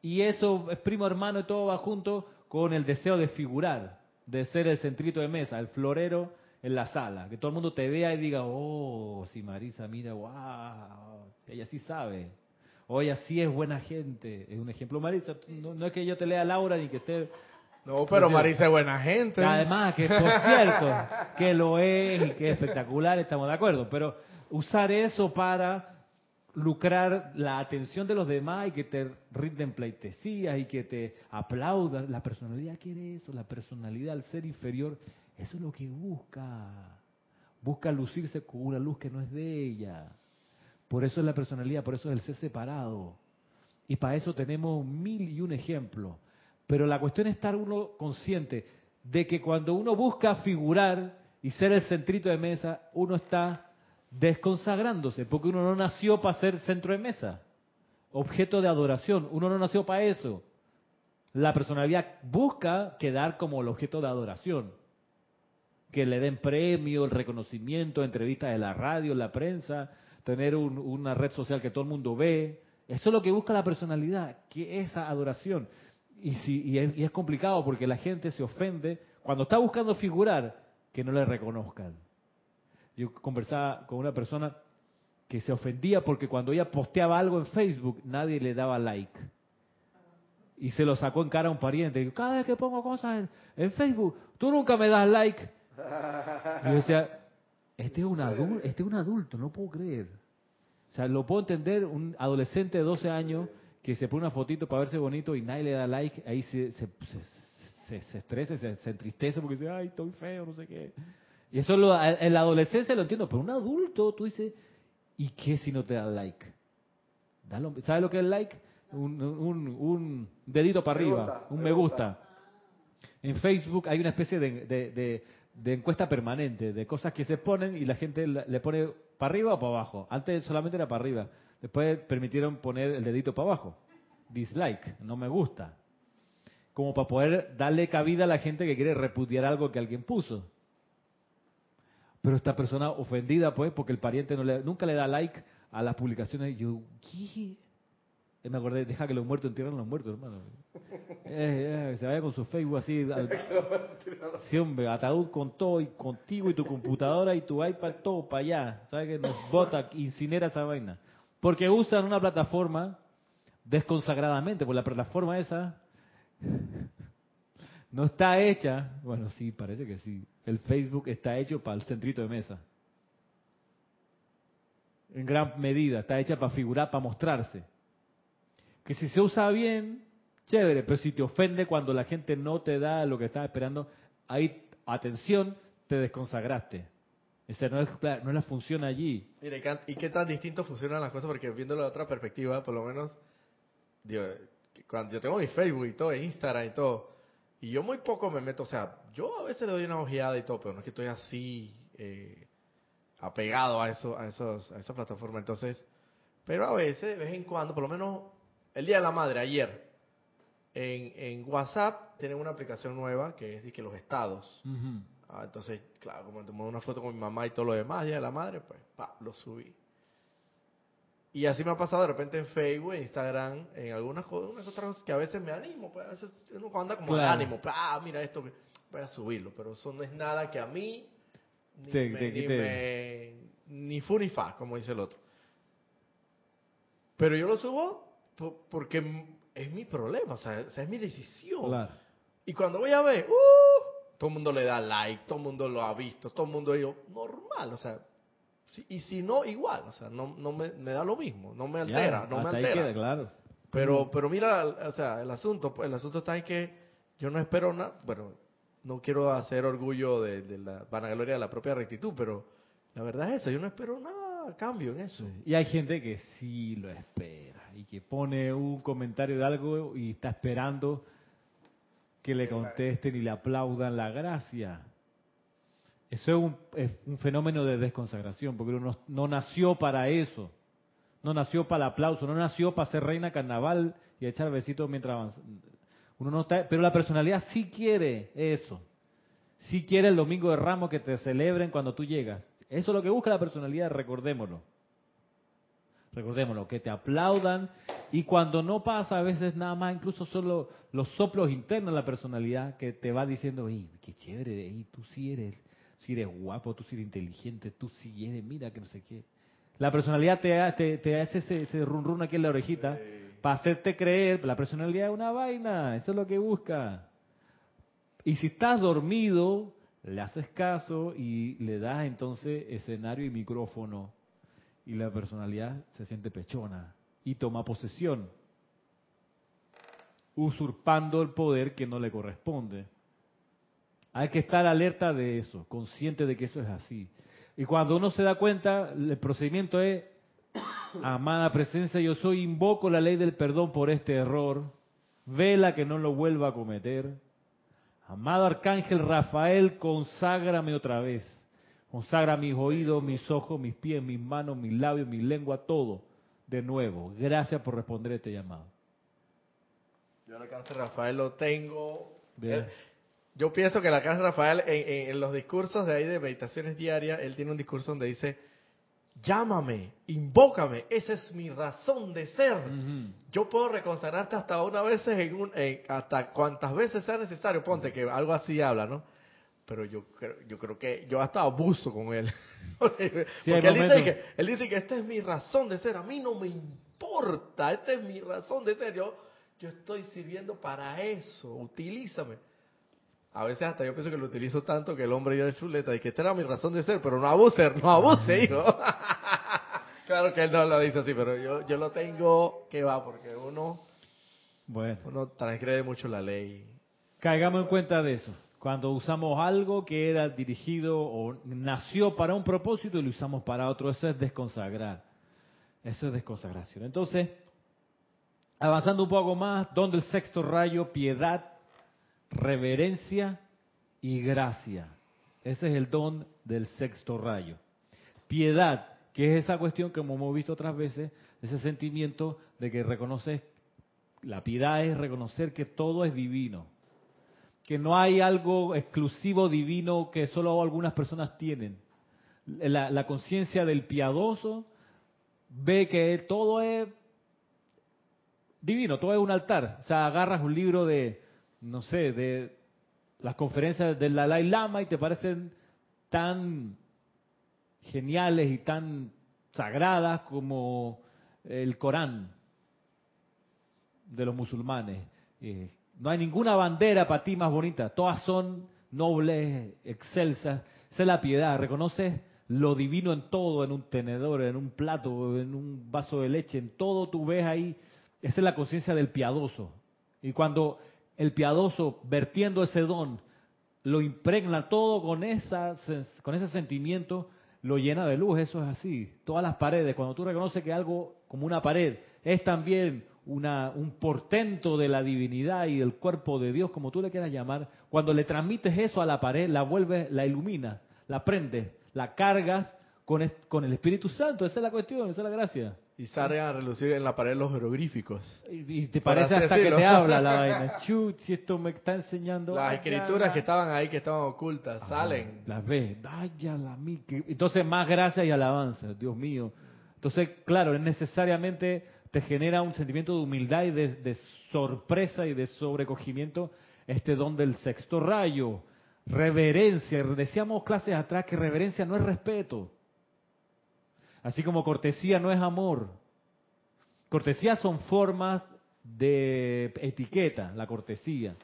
Y eso es primo hermano y todo va junto con el deseo de figurar, de ser el centrito de mesa, el florero en la sala. Que todo el mundo te vea y diga, oh, si Marisa, mira, wow, ella sí sabe. O ella sí es buena gente. Es un ejemplo, Marisa. No, no es que yo te lea Laura ni que esté No, pero Marisa es buena gente. Además, que por cierto, que lo es y que es espectacular, estamos de acuerdo, pero usar eso para lucrar la atención de los demás y que te rinden pleitesías y que te aplaudan. La personalidad quiere eso, la personalidad al ser inferior, eso es lo que busca. Busca lucirse con una luz que no es de ella. Por eso es la personalidad, por eso es el ser separado. Y para eso tenemos mil y un ejemplos. Pero la cuestión es estar uno consciente de que cuando uno busca figurar y ser el centrito de mesa, uno está desconsagrándose, porque uno no nació para ser centro de mesa, objeto de adoración, uno no nació para eso. La personalidad busca quedar como el objeto de adoración, que le den premio, el reconocimiento, entrevistas de la radio, la prensa, tener un- una red social que todo el mundo ve. Eso es lo que busca la personalidad, que esa adoración. Y, si, y, es, y es complicado porque la gente se ofende cuando está buscando figurar que no le reconozcan. Yo conversaba con una persona que se ofendía porque cuando ella posteaba algo en Facebook nadie le daba like. Y se lo sacó en cara a un pariente. Y cada vez que pongo cosas en, en Facebook, tú nunca me das like. Y yo decía, este es un adulto, este es un adulto, no puedo creer. O sea, lo puedo entender, un adolescente de 12 años que se pone una fotito para verse bonito y nadie le da like, ahí se, se, se, se- estresa, se, se entristece porque dice, ay, estoy feo, no sé qué. Y eso lo, en la adolescencia lo entiendo, pero un adulto, tú dices, ¿y qué si no te da like? Dalo- ¿Sabes lo que es like? Un, un, un dedito para Me arriba, gusta, un me gusta. En Facebook hay una especie de, de- de- de encuesta permanente, de cosas que se ponen y la gente le pone para arriba o para abajo. Antes solamente era para arriba. Después permitieron poner el dedito para abajo. Dislike, no me gusta. Como para poder darle cabida a la gente que quiere repudiar algo que alguien puso. Pero esta persona ofendida, pues, porque el pariente no le, nunca le da like a las publicaciones, yo, ¿qué? Eh, Me acordé, deja que los muertos entierren a los muertos, hermano. Eh, eh, se vaya con su Facebook así. al- sí, hombre, ataúd con todo, y contigo y tu computadora y tu iPad, todo para allá. ¿Sabes que nos bota, incinera esa vaina? Porque usan una plataforma desconsagradamente, porque la plataforma esa no está hecha, bueno, sí, parece que sí. El Facebook está hecho para el centrito de mesa. En gran medida, está hecha para figurar, para mostrarse. Que si se usa bien, chévere, pero si te ofende cuando la gente no te da lo que estás esperando, ahí, atención, te desconsagraste. Esa no es, no es la función allí. Mire, ¿y qué tan distinto funcionan las cosas? Porque viéndolo de otra perspectiva, por lo menos, cuando yo tengo mi Facebook y todo, Instagram y todo, y yo muy poco me meto, o sea, yo a veces le doy una ojeada y todo, pero no es que estoy así eh, apegado a eso, a esos, a esa plataforma. Entonces, pero a veces, de vez en cuando, por lo menos el día de la madre, ayer, en, en WhatsApp tienen una aplicación nueva que es de que los estados. Ah, entonces, claro, como tomé una foto con mi mamá y todo lo demás, Día de la Madre, pues, pa, lo subí. Y así me ha pasado de repente en Facebook, en Instagram, en algunas cosas, unas otras cosas que a veces me animo, pues a veces uno anda como de Claro. ánimo, pues, ah, mira esto, voy a subirlo, pero eso no es nada que a mí ni, Te- me, ni, me- ni fu ni fa, como dice el otro. Pero yo lo subo po- porque es mi problema, o sea, es mi decisión. Claro. Y cuando voy a ver, ¡uh! todo el mundo le da like, todo el mundo lo ha visto, todo el mundo digo, normal, o sea, y si no, igual, o sea, no, no me, me da lo mismo, no me altera, Ya, no me hasta ahí altera. queda, claro. Pero, pero mira, o sea, el asunto, pues, el asunto está en que yo no espero nada, bueno, no quiero hacer orgullo de, de la vanagloria de la propia rectitud, pero la verdad es eso, yo no espero nada a cambio en eso. Y hay gente que sí lo espera y que pone un comentario de algo y está esperando que le contesten y le aplaudan la gracia. Eso es un, es un fenómeno de desconsagración, porque uno no, no nació para eso. No nació para el aplauso, no nació para ser reina carnaval y echar besitos mientras avanza. Uno no está, pero la personalidad sí quiere eso. Sí quiere el domingo de ramos que te celebren cuando tú llegas. Eso es lo que busca la personalidad, recordémoslo. Recordémoslo, que te aplaudan y cuando no pasa, a veces nada más, incluso solo los soplos internos de la personalidad que te va diciendo, ¡ey, qué chévere! ey, tú sí eres, sí eres guapo, tú sí eres inteligente, tú sí eres, mira que no sé qué. La personalidad te, te hace ese, ese run run aquí en la orejita para hacerte creer, la personalidad es una vaina, eso es lo que busca. Y si estás dormido, le haces caso y le das entonces escenario y micrófono y la personalidad se siente pechona y toma posesión, usurpando el poder que no le corresponde. Hay que estar alerta de eso, consciente de que eso es así. Y cuando uno se da cuenta, el procedimiento es, amada presencia, yo soy, invoco la ley del perdón por este error, vela que no lo vuelva a cometer. Amado Arcángel Rafael, conságrame otra vez. Consagra mis oídos, mis ojos, mis pies, mis manos, mis labios, mi lengua, todo de nuevo. Gracias por responder este llamado. Yo el alcance Rafael lo tengo. Bien. Yo pienso que el alcance Rafael en, en- en los discursos de ahí de meditaciones diarias, él tiene un discurso donde dice, llámame, invócame, esa es mi razón de ser. Yo puedo reconsagrarte hasta una vez en un, en- hasta cuantas veces sea necesario. Ponte que algo así habla, ¿no? Pero yo creo, yo creo que yo hasta abuso con él. Porque Sí, él, dice que, él dice que esta es mi razón de ser. A mí no me importa. Esta es mi razón de ser. Yo, yo estoy sirviendo para eso. Utilízame. A veces hasta yo pienso que lo utilizo tanto que el hombre ya es chuleta y que esta era mi razón de ser, pero no abuse, no abuse, hijo. claro que él no lo dice así, pero yo, yo lo tengo que va, porque uno, Bueno, uno transgrede mucho la ley. caigamos en cuenta de eso. Cuando usamos algo que era dirigido o nació para un propósito y lo usamos para otro, eso es desconsagrar. Eso es desconsagración. Entonces, avanzando un poco más, donde el sexto rayo, piedad, reverencia y gracia. Ese es el don del sexto rayo. Piedad, que es esa cuestión que hemos visto otras veces, ese sentimiento de que reconoces, la piedad es reconocer que todo es divino, que no hay algo exclusivo divino que solo algunas personas tienen. La, la conciencia del piadoso ve que todo es divino, todo es un altar. O sea, agarras un libro de, no sé, de las conferencias del Dalai Lama y te parecen tan geniales y tan sagradas como el Corán de los musulmanes. Eh, no hay ninguna bandera para ti más bonita, todas son nobles, excelsas. Esa es la piedad, reconoces lo divino en todo, en un tenedor, en un plato, en un vaso de leche, en todo tú ves ahí. Esa es la conciencia del piadoso. Y cuando el piadoso, vertiendo ese don, lo impregna todo con, esa, con ese sentimiento, lo llena de luz, eso es así. Todas las paredes, cuando tú reconoces que algo como una pared es también una, un portento de la divinidad y del cuerpo de Dios, como tú le quieras llamar, cuando le transmites eso a la pared, la vuelves, la iluminas, la prendes, la cargas con, con el Espíritu Santo, esa es la cuestión, esa es la gracia. Y salen a relucir en la pared los jeroglíficos. Y, y te parece hasta que decirlo. te habla la vaina. Chut, si esto me está enseñando. Las escrituras ya, que estaban ahí, que estaban ocultas, Ajá, salen. Las ves. La que- Entonces, más gracias y alabanza, Dios mío. Entonces, claro, es necesariamente te genera un sentimiento de humildad y de, de sorpresa y de sobrecogimiento este don del sexto rayo. Reverencia. Decíamos clases atrás que reverencia no es respeto. Así como cortesía no es amor. Cortesía son formas de etiqueta, la cortesía,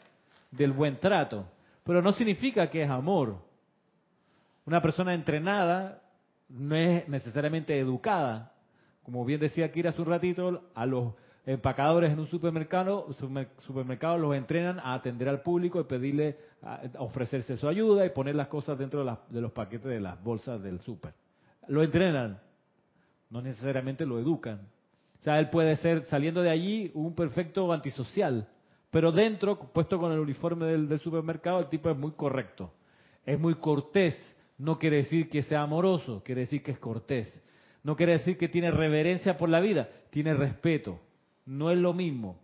del buen trato. Pero no significa que es amor. Una persona entrenada no es necesariamente educada. Como bien decía Kira hace un ratito, a los empacadores en un supermercado, supermer- supermercado los entrenan a atender al público y pedirle, a ofrecerse su ayuda y poner las cosas dentro de, las- de los paquetes de las bolsas del super. Lo entrenan, no necesariamente lo educan. O sea, él puede ser, saliendo de allí, un perfecto antisocial, pero dentro, puesto con el uniforme del, supermercado, el tipo es muy correcto, es muy cortés. No quiere decir que sea amoroso, quiere decir que es cortés. No quiere decir que tiene reverencia por la vida, tiene respeto. No es lo mismo.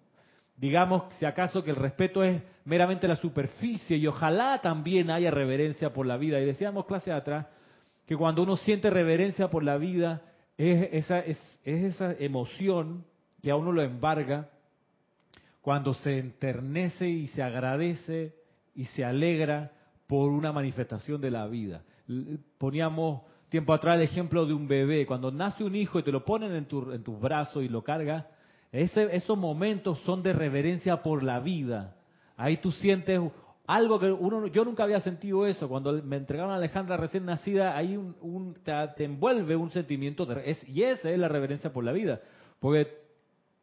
Digamos, si acaso, que el respeto es meramente la superficie y ojalá también haya reverencia por la vida. Y decíamos clase atrás que cuando uno siente reverencia por la vida, es esa, es, es esa emoción que a uno lo embarga cuando se enternece y se agradece y se alegra por una manifestación de la vida. Poníamos tiempo atrás el ejemplo de un bebé. Cuando nace un hijo y te lo ponen en tu, en tus brazos y lo cargas, esos momentos son de reverencia por la vida. Ahí tú sientes algo que uno, yo nunca había sentido eso. Cuando me entregaron a Alejandra recién nacida, ahí un, te, envuelve un sentimiento de, es, y esa es la reverencia por la vida, porque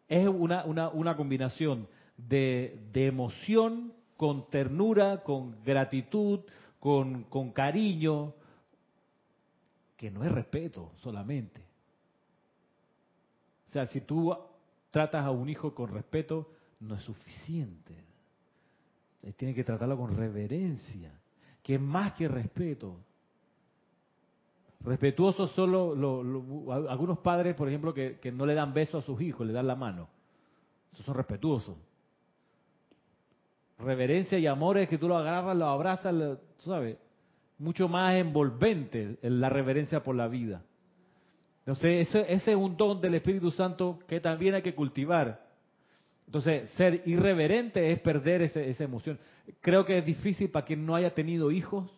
es una, una, combinación de, de emoción con ternura, con gratitud, con, con cariño, que no es respeto solamente. O sea, si tú tratas a un hijo con respeto, no es suficiente. Eh, Tiene que tratarlo con reverencia, que es más que respeto. Respetuosos son lo- lo- lo- a- algunos padres, por ejemplo, que, no le dan beso a sus hijos, le dan la mano. Esos son respetuosos. Reverencia y amor es que tú lo agarras, lo abrazas, lo- tú sabes, mucho más envolvente en la reverencia por la vida. Entonces, ese, ese es un don del Espíritu Santo que también hay que cultivar. Entonces, ser irreverente es perder ese- esa emoción. Creo que es difícil para quien no haya tenido hijos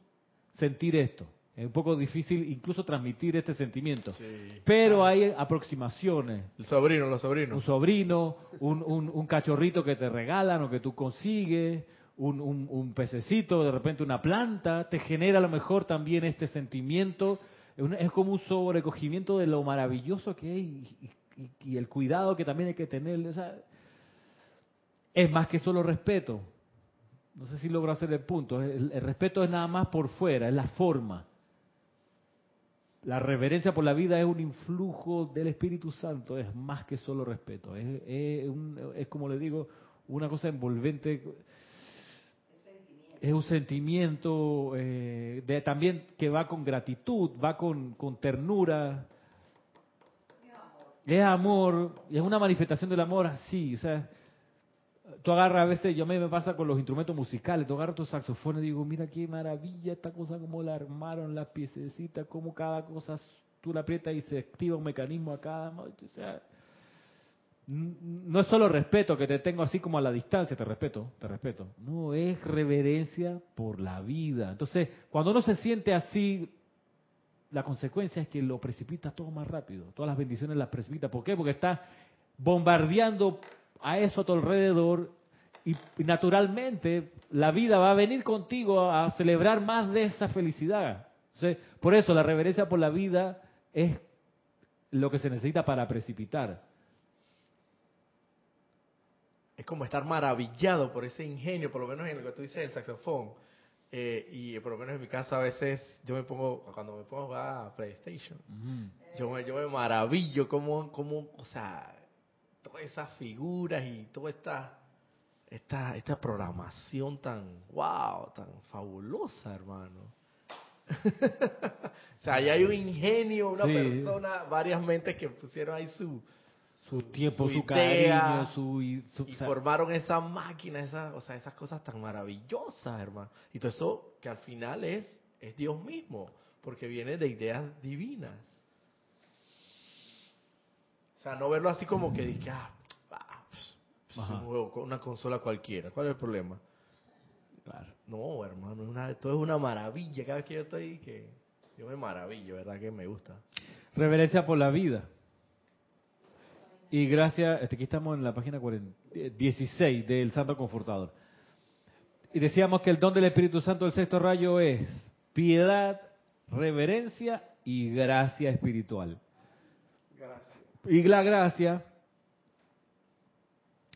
sentir esto. Es un poco difícil incluso transmitir este sentimiento. Sí. Pero hay aproximaciones. El sobrino, los Un sobrinos. sobrino, un, un- un cachorrito que te regalan o que tú consigues, un, un- un pececito, de repente una planta, te genera a lo mejor también este sentimiento. Es un- Es como un sobrecogimiento de lo maravilloso que es y, y- y el cuidado que también hay que tener. O sea, es más que solo respeto. No sé si logro hacer el punto. El, respeto es nada más por fuera, es la forma. La reverencia por la vida es un influjo del Espíritu Santo, es más que solo respeto. Es, es un- es como le digo, una cosa envolvente. Es un sentimiento eh, de, también que va con gratitud, va con, con ternura. Es amor, es una manifestación del amor así. O sea, tú agarras a veces, yo a mí me pasa con los instrumentos musicales, tú agarras tu saxofón y digo, mira qué maravilla esta cosa, cómo la armaron las piececitas, cómo cada cosa tú la aprietas y se activa un mecanismo a cada... O sea, no es solo respeto que te tengo así como a la distancia, te respeto, te respeto. No, es reverencia por la vida. Entonces, cuando uno se siente así, la consecuencia es que lo precipita todo más rápido. Todas las bendiciones las precipita. ¿Por qué? Porque está bombardeando a eso a tu alrededor y, naturalmente la vida va a venir contigo a celebrar más de esa felicidad. Entonces, por eso la reverencia por la vida es lo que se necesita para precipitar. Es como estar maravillado por ese ingenio, por lo menos en lo que tú dices del saxofón. Eh, y por lo menos en mi casa a veces yo me pongo, cuando me pongo a PlayStation, yo me, yo me maravillo como, como, o sea, todas esas figuras y toda esta, esta, esta programación tan, wow, tan fabulosa, hermano. O sea, ahí hay un ingenio, una Sí. persona, varias mentes que pusieron ahí su, Su tiempo, su, idea, cariño, su... su- y formaron esa máquina, esa, o sea, esas cosas tan maravillosas, hermano. Y todo eso que al final es, es Dios mismo, porque viene de ideas divinas. Sea, no verlo así como que dije, ah, pues, pues, un juego, una consola cualquiera. ¿Cuál es el problema? claro. No, hermano, una, todo es una maravilla. Cada vez que yo estoy, que yo me maravillo, ¿verdad? Que me gusta. Reverencia por la vida. Y gracias, este, aquí estamos en la página 40 eh, 16 del Santo Confortador. Y decíamos que el don del Espíritu Santo del sexto rayo es piedad, reverencia y gracia espiritual. Y la gracia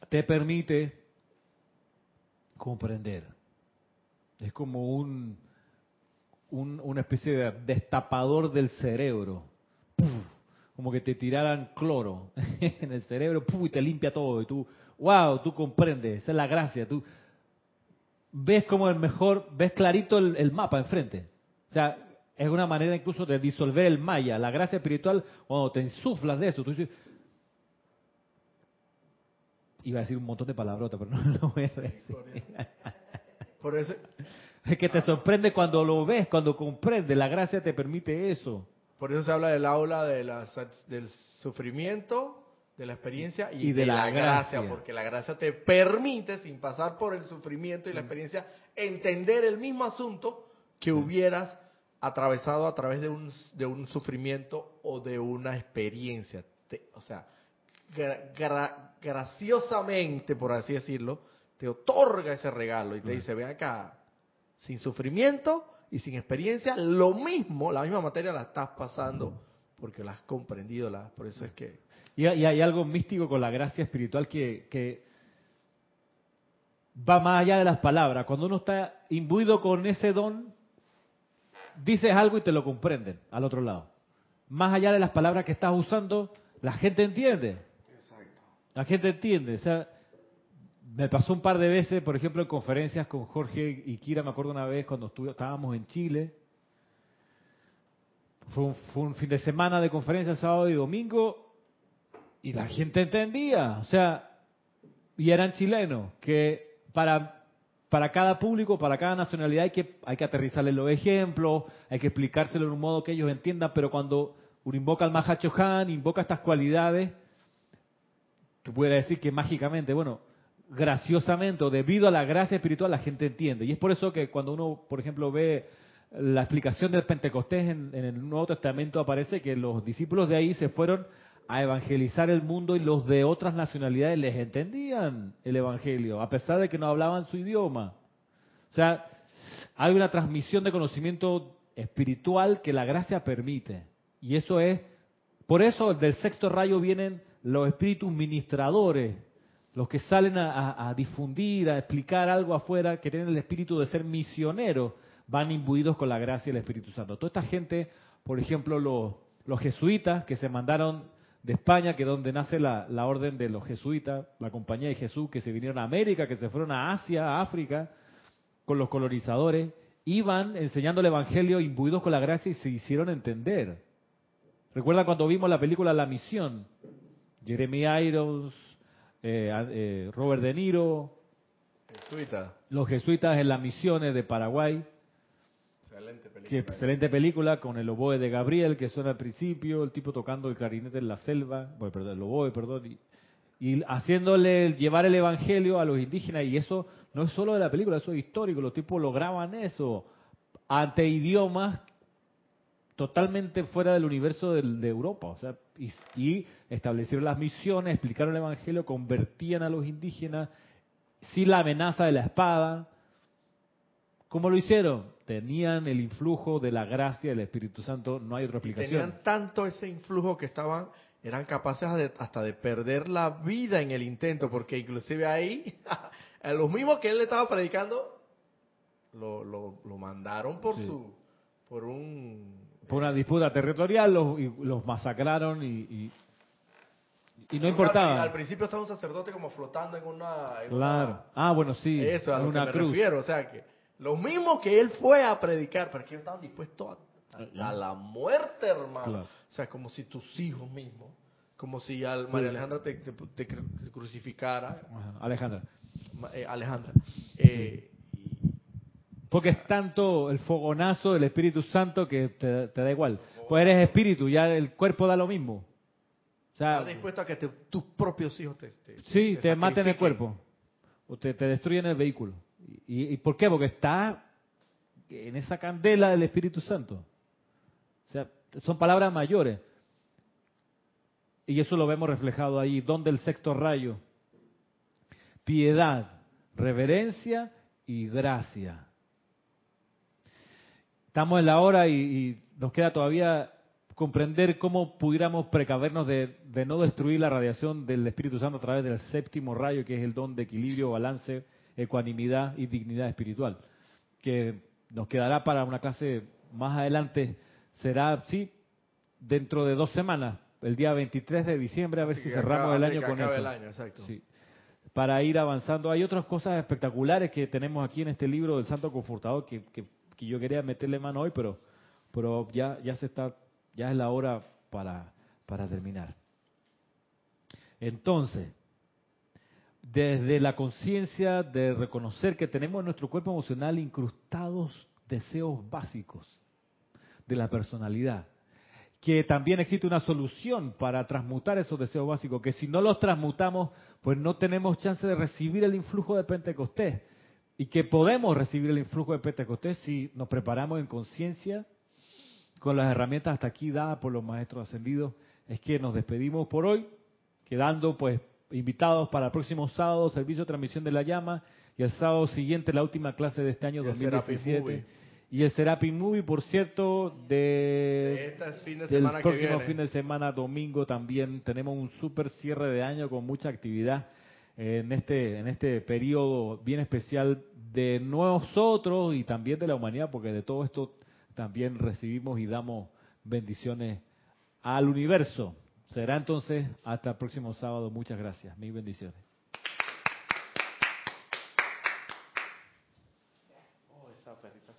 te permite comprender. Es como un, un- una especie de destapador del cerebro. Como que te tiraran cloro en el cerebro y te limpia todo. Y tú, wow, tú comprendes. Esa es la gracia. Tú ves como el mejor, ves clarito el, el mapa enfrente. O sea, es una manera incluso de disolver el maya. La gracia espiritual, cuando te insuflas de eso, tú dices, Iba a decir un montón de palabrotas, pero no lo voy a decir. Por eso, Es que te sorprende cuando lo ves, cuando comprendes. La gracia te permite eso. por eso se habla del aula de la, del sufrimiento, de la experiencia y, Y de de, la la, gracia, gracia. porque la gracia te permite, sin pasar por el sufrimiento Mm. y la experiencia, entender el mismo asunto que hubieras atravesado a través de un, de un sufrimiento o de una experiencia. Te- o sea, gra- gra- graciosamente, por así decirlo, te otorga ese regalo y te dice, ven acá, sin sufrimiento y sin experiencia, lo mismo, la misma materia la estás pasando porque la has comprendido, la, por eso es que... Y, hay- y hay algo místico con la gracia espiritual que, que va más allá de las palabras. Cuando uno está imbuido con ese don, dices algo y te lo comprenden al otro lado. Más allá de las palabras que estás usando, la gente entiende. La gente entiende. O sea, me pasó un par de veces, por ejemplo, en conferencias con Jorge y Kira, me acuerdo una vez cuando estuve, estábamos en Chile. Fue un, fue un fin de semana de conferencias, sábado y domingo, y la gente entendía. O sea, y eran chilenos, que para, para cada público, para cada nacionalidad hay que, hay que aterrizarle los ejemplos, hay que explicárselo de un modo que ellos entiendan, pero cuando uno invoca al Mahacho Han, invoca estas cualidades, tú puedes decir que mágicamente, bueno, graciosamente o debido a la gracia espiritual la gente entiende. Y es por eso que cuando uno, por ejemplo, ve la explicación del Pentecostés en, en el Nuevo Testamento aparece que los discípulos de ahí se fueron a evangelizar el mundo y los de otras nacionalidades les entendían el Evangelio, a pesar de que no hablaban su idioma. O sea, hay una transmisión de conocimiento espiritual que la gracia permite. Y eso es, por eso del sexto rayo vienen los espíritus ministradores, los que salen a, difundir, a explicar algo afuera, que tienen el espíritu de ser misioneros, van imbuidos con la gracia del Espíritu Santo. Toda esta gente, por ejemplo, los, los jesuitas que se mandaron de España, que es donde nace la, la orden de los jesuitas, la compañía de Jesús, que se vinieron a América, que se fueron a Asia, a África, con los colonizadores, iban enseñando el Evangelio imbuidos con la gracia y se hicieron entender. Recuerda cuando vimos la película La Misión, Jeremy Irons, eh, eh, Robert De Niro, Jesuita, los jesuitas en las misiones de Paraguay, excelente película. que excelente película con el oboe de Gabriel que suena al principio, el tipo tocando el clarinete en la selva, bueno, el oboe, perdón, y, haciéndole llevar el evangelio a los indígenas y eso no es solo de la película, eso es histórico, los tipos lograban eso ante idiomas totalmente fuera del universo del- de Europa, o sea, y, y establecieron las misiones, explicaron el evangelio, convertían a los indígenas sin la amenaza de la espada. ¿Cómo lo hicieron? Tenían el influjo de la gracia del Espíritu Santo, no hay otra explicación. Tenían tanto ese influjo que estaban, eran capaces hasta de perder la vida en el intento, porque inclusive ahí, a los mismos que él le estaba predicando, lo, lo, lo mandaron por Sí. su, por un... Por una disputa territorial los, y los masacraron y, y, y no Al importaba. principio estaba un sacerdote como flotando en una... en Claro. Ah, bueno, sí. Eso, a en lo una que me cruz. refiero. O sea, que los mismos que él fue a predicar, pero que ellos estaban dispuestos a la muerte, hermano. Claro. O sea, como si tus hijos mismos, como si al María Alejandra te, te- te cru- crucificara, Ajá, Alejandra. eh, Alejandra. Eh, Porque es tanto el fogonazo del Espíritu Santo que te, te da igual. Pues eres espíritu, ya el cuerpo da lo mismo. O sea, ¿Estás dispuesto a que te- tus propios hijos te, te, sí, te maten el cuerpo. O te, te destruyen el vehículo. ¿Y, y por qué? Porque está en esa candela del Espíritu Santo. O sea, son palabras mayores. Y eso lo vemos reflejado ahí. Donde el sexto rayo? Piedad, reverencia y gracia. Estamos en la hora y, nos queda todavía comprender cómo pudiéramos precavernos de, de no destruir la radiación del Espíritu Santo a través del séptimo rayo, que es el don de equilibrio, balance, ecuanimidad y dignidad espiritual, que nos quedará para una clase más adelante, será, sí, dentro de dos semanas, el día 23 de diciembre, a ver Antes si cerramos acabe- el año con eso. el año, exacto. Sí. Para ir avanzando. Hay otras cosas espectaculares que tenemos aquí en este libro del Santo Confortador que, que- que yo quería meterle mano hoy, pero, pero ya, ya se está, ya es la hora para, para terminar. Entonces, desde la conciencia de reconocer que tenemos en nuestro cuerpo emocional incrustados deseos básicos de la personalidad, que también existe una solución para transmutar esos deseos básicos, que si no los transmutamos, pues no tenemos chance de recibir el influjo de Pentecostés, y que podemos recibir el influjo de Pentecostés si nos preparamos en conciencia con las herramientas hasta aquí dadas por los maestros ascendidos, es que nos despedimos por hoy, quedando pues invitados para el próximo sábado, servicio de transmisión de la llama, y el sábado siguiente la última clase de este año Y el Serapis 2017. Movie. Y el Serapis Movie, por cierto, de Este es fin de del semana que próximo viene. fin de semana, domingo también, tenemos un super cierre de año con mucha actividad en este, en este periodo bien especial de nosotros y también de la humanidad, porque de todo esto también recibimos y damos bendiciones al universo. Será entonces hasta el próximo sábado. Muchas gracias. Mil bendiciones.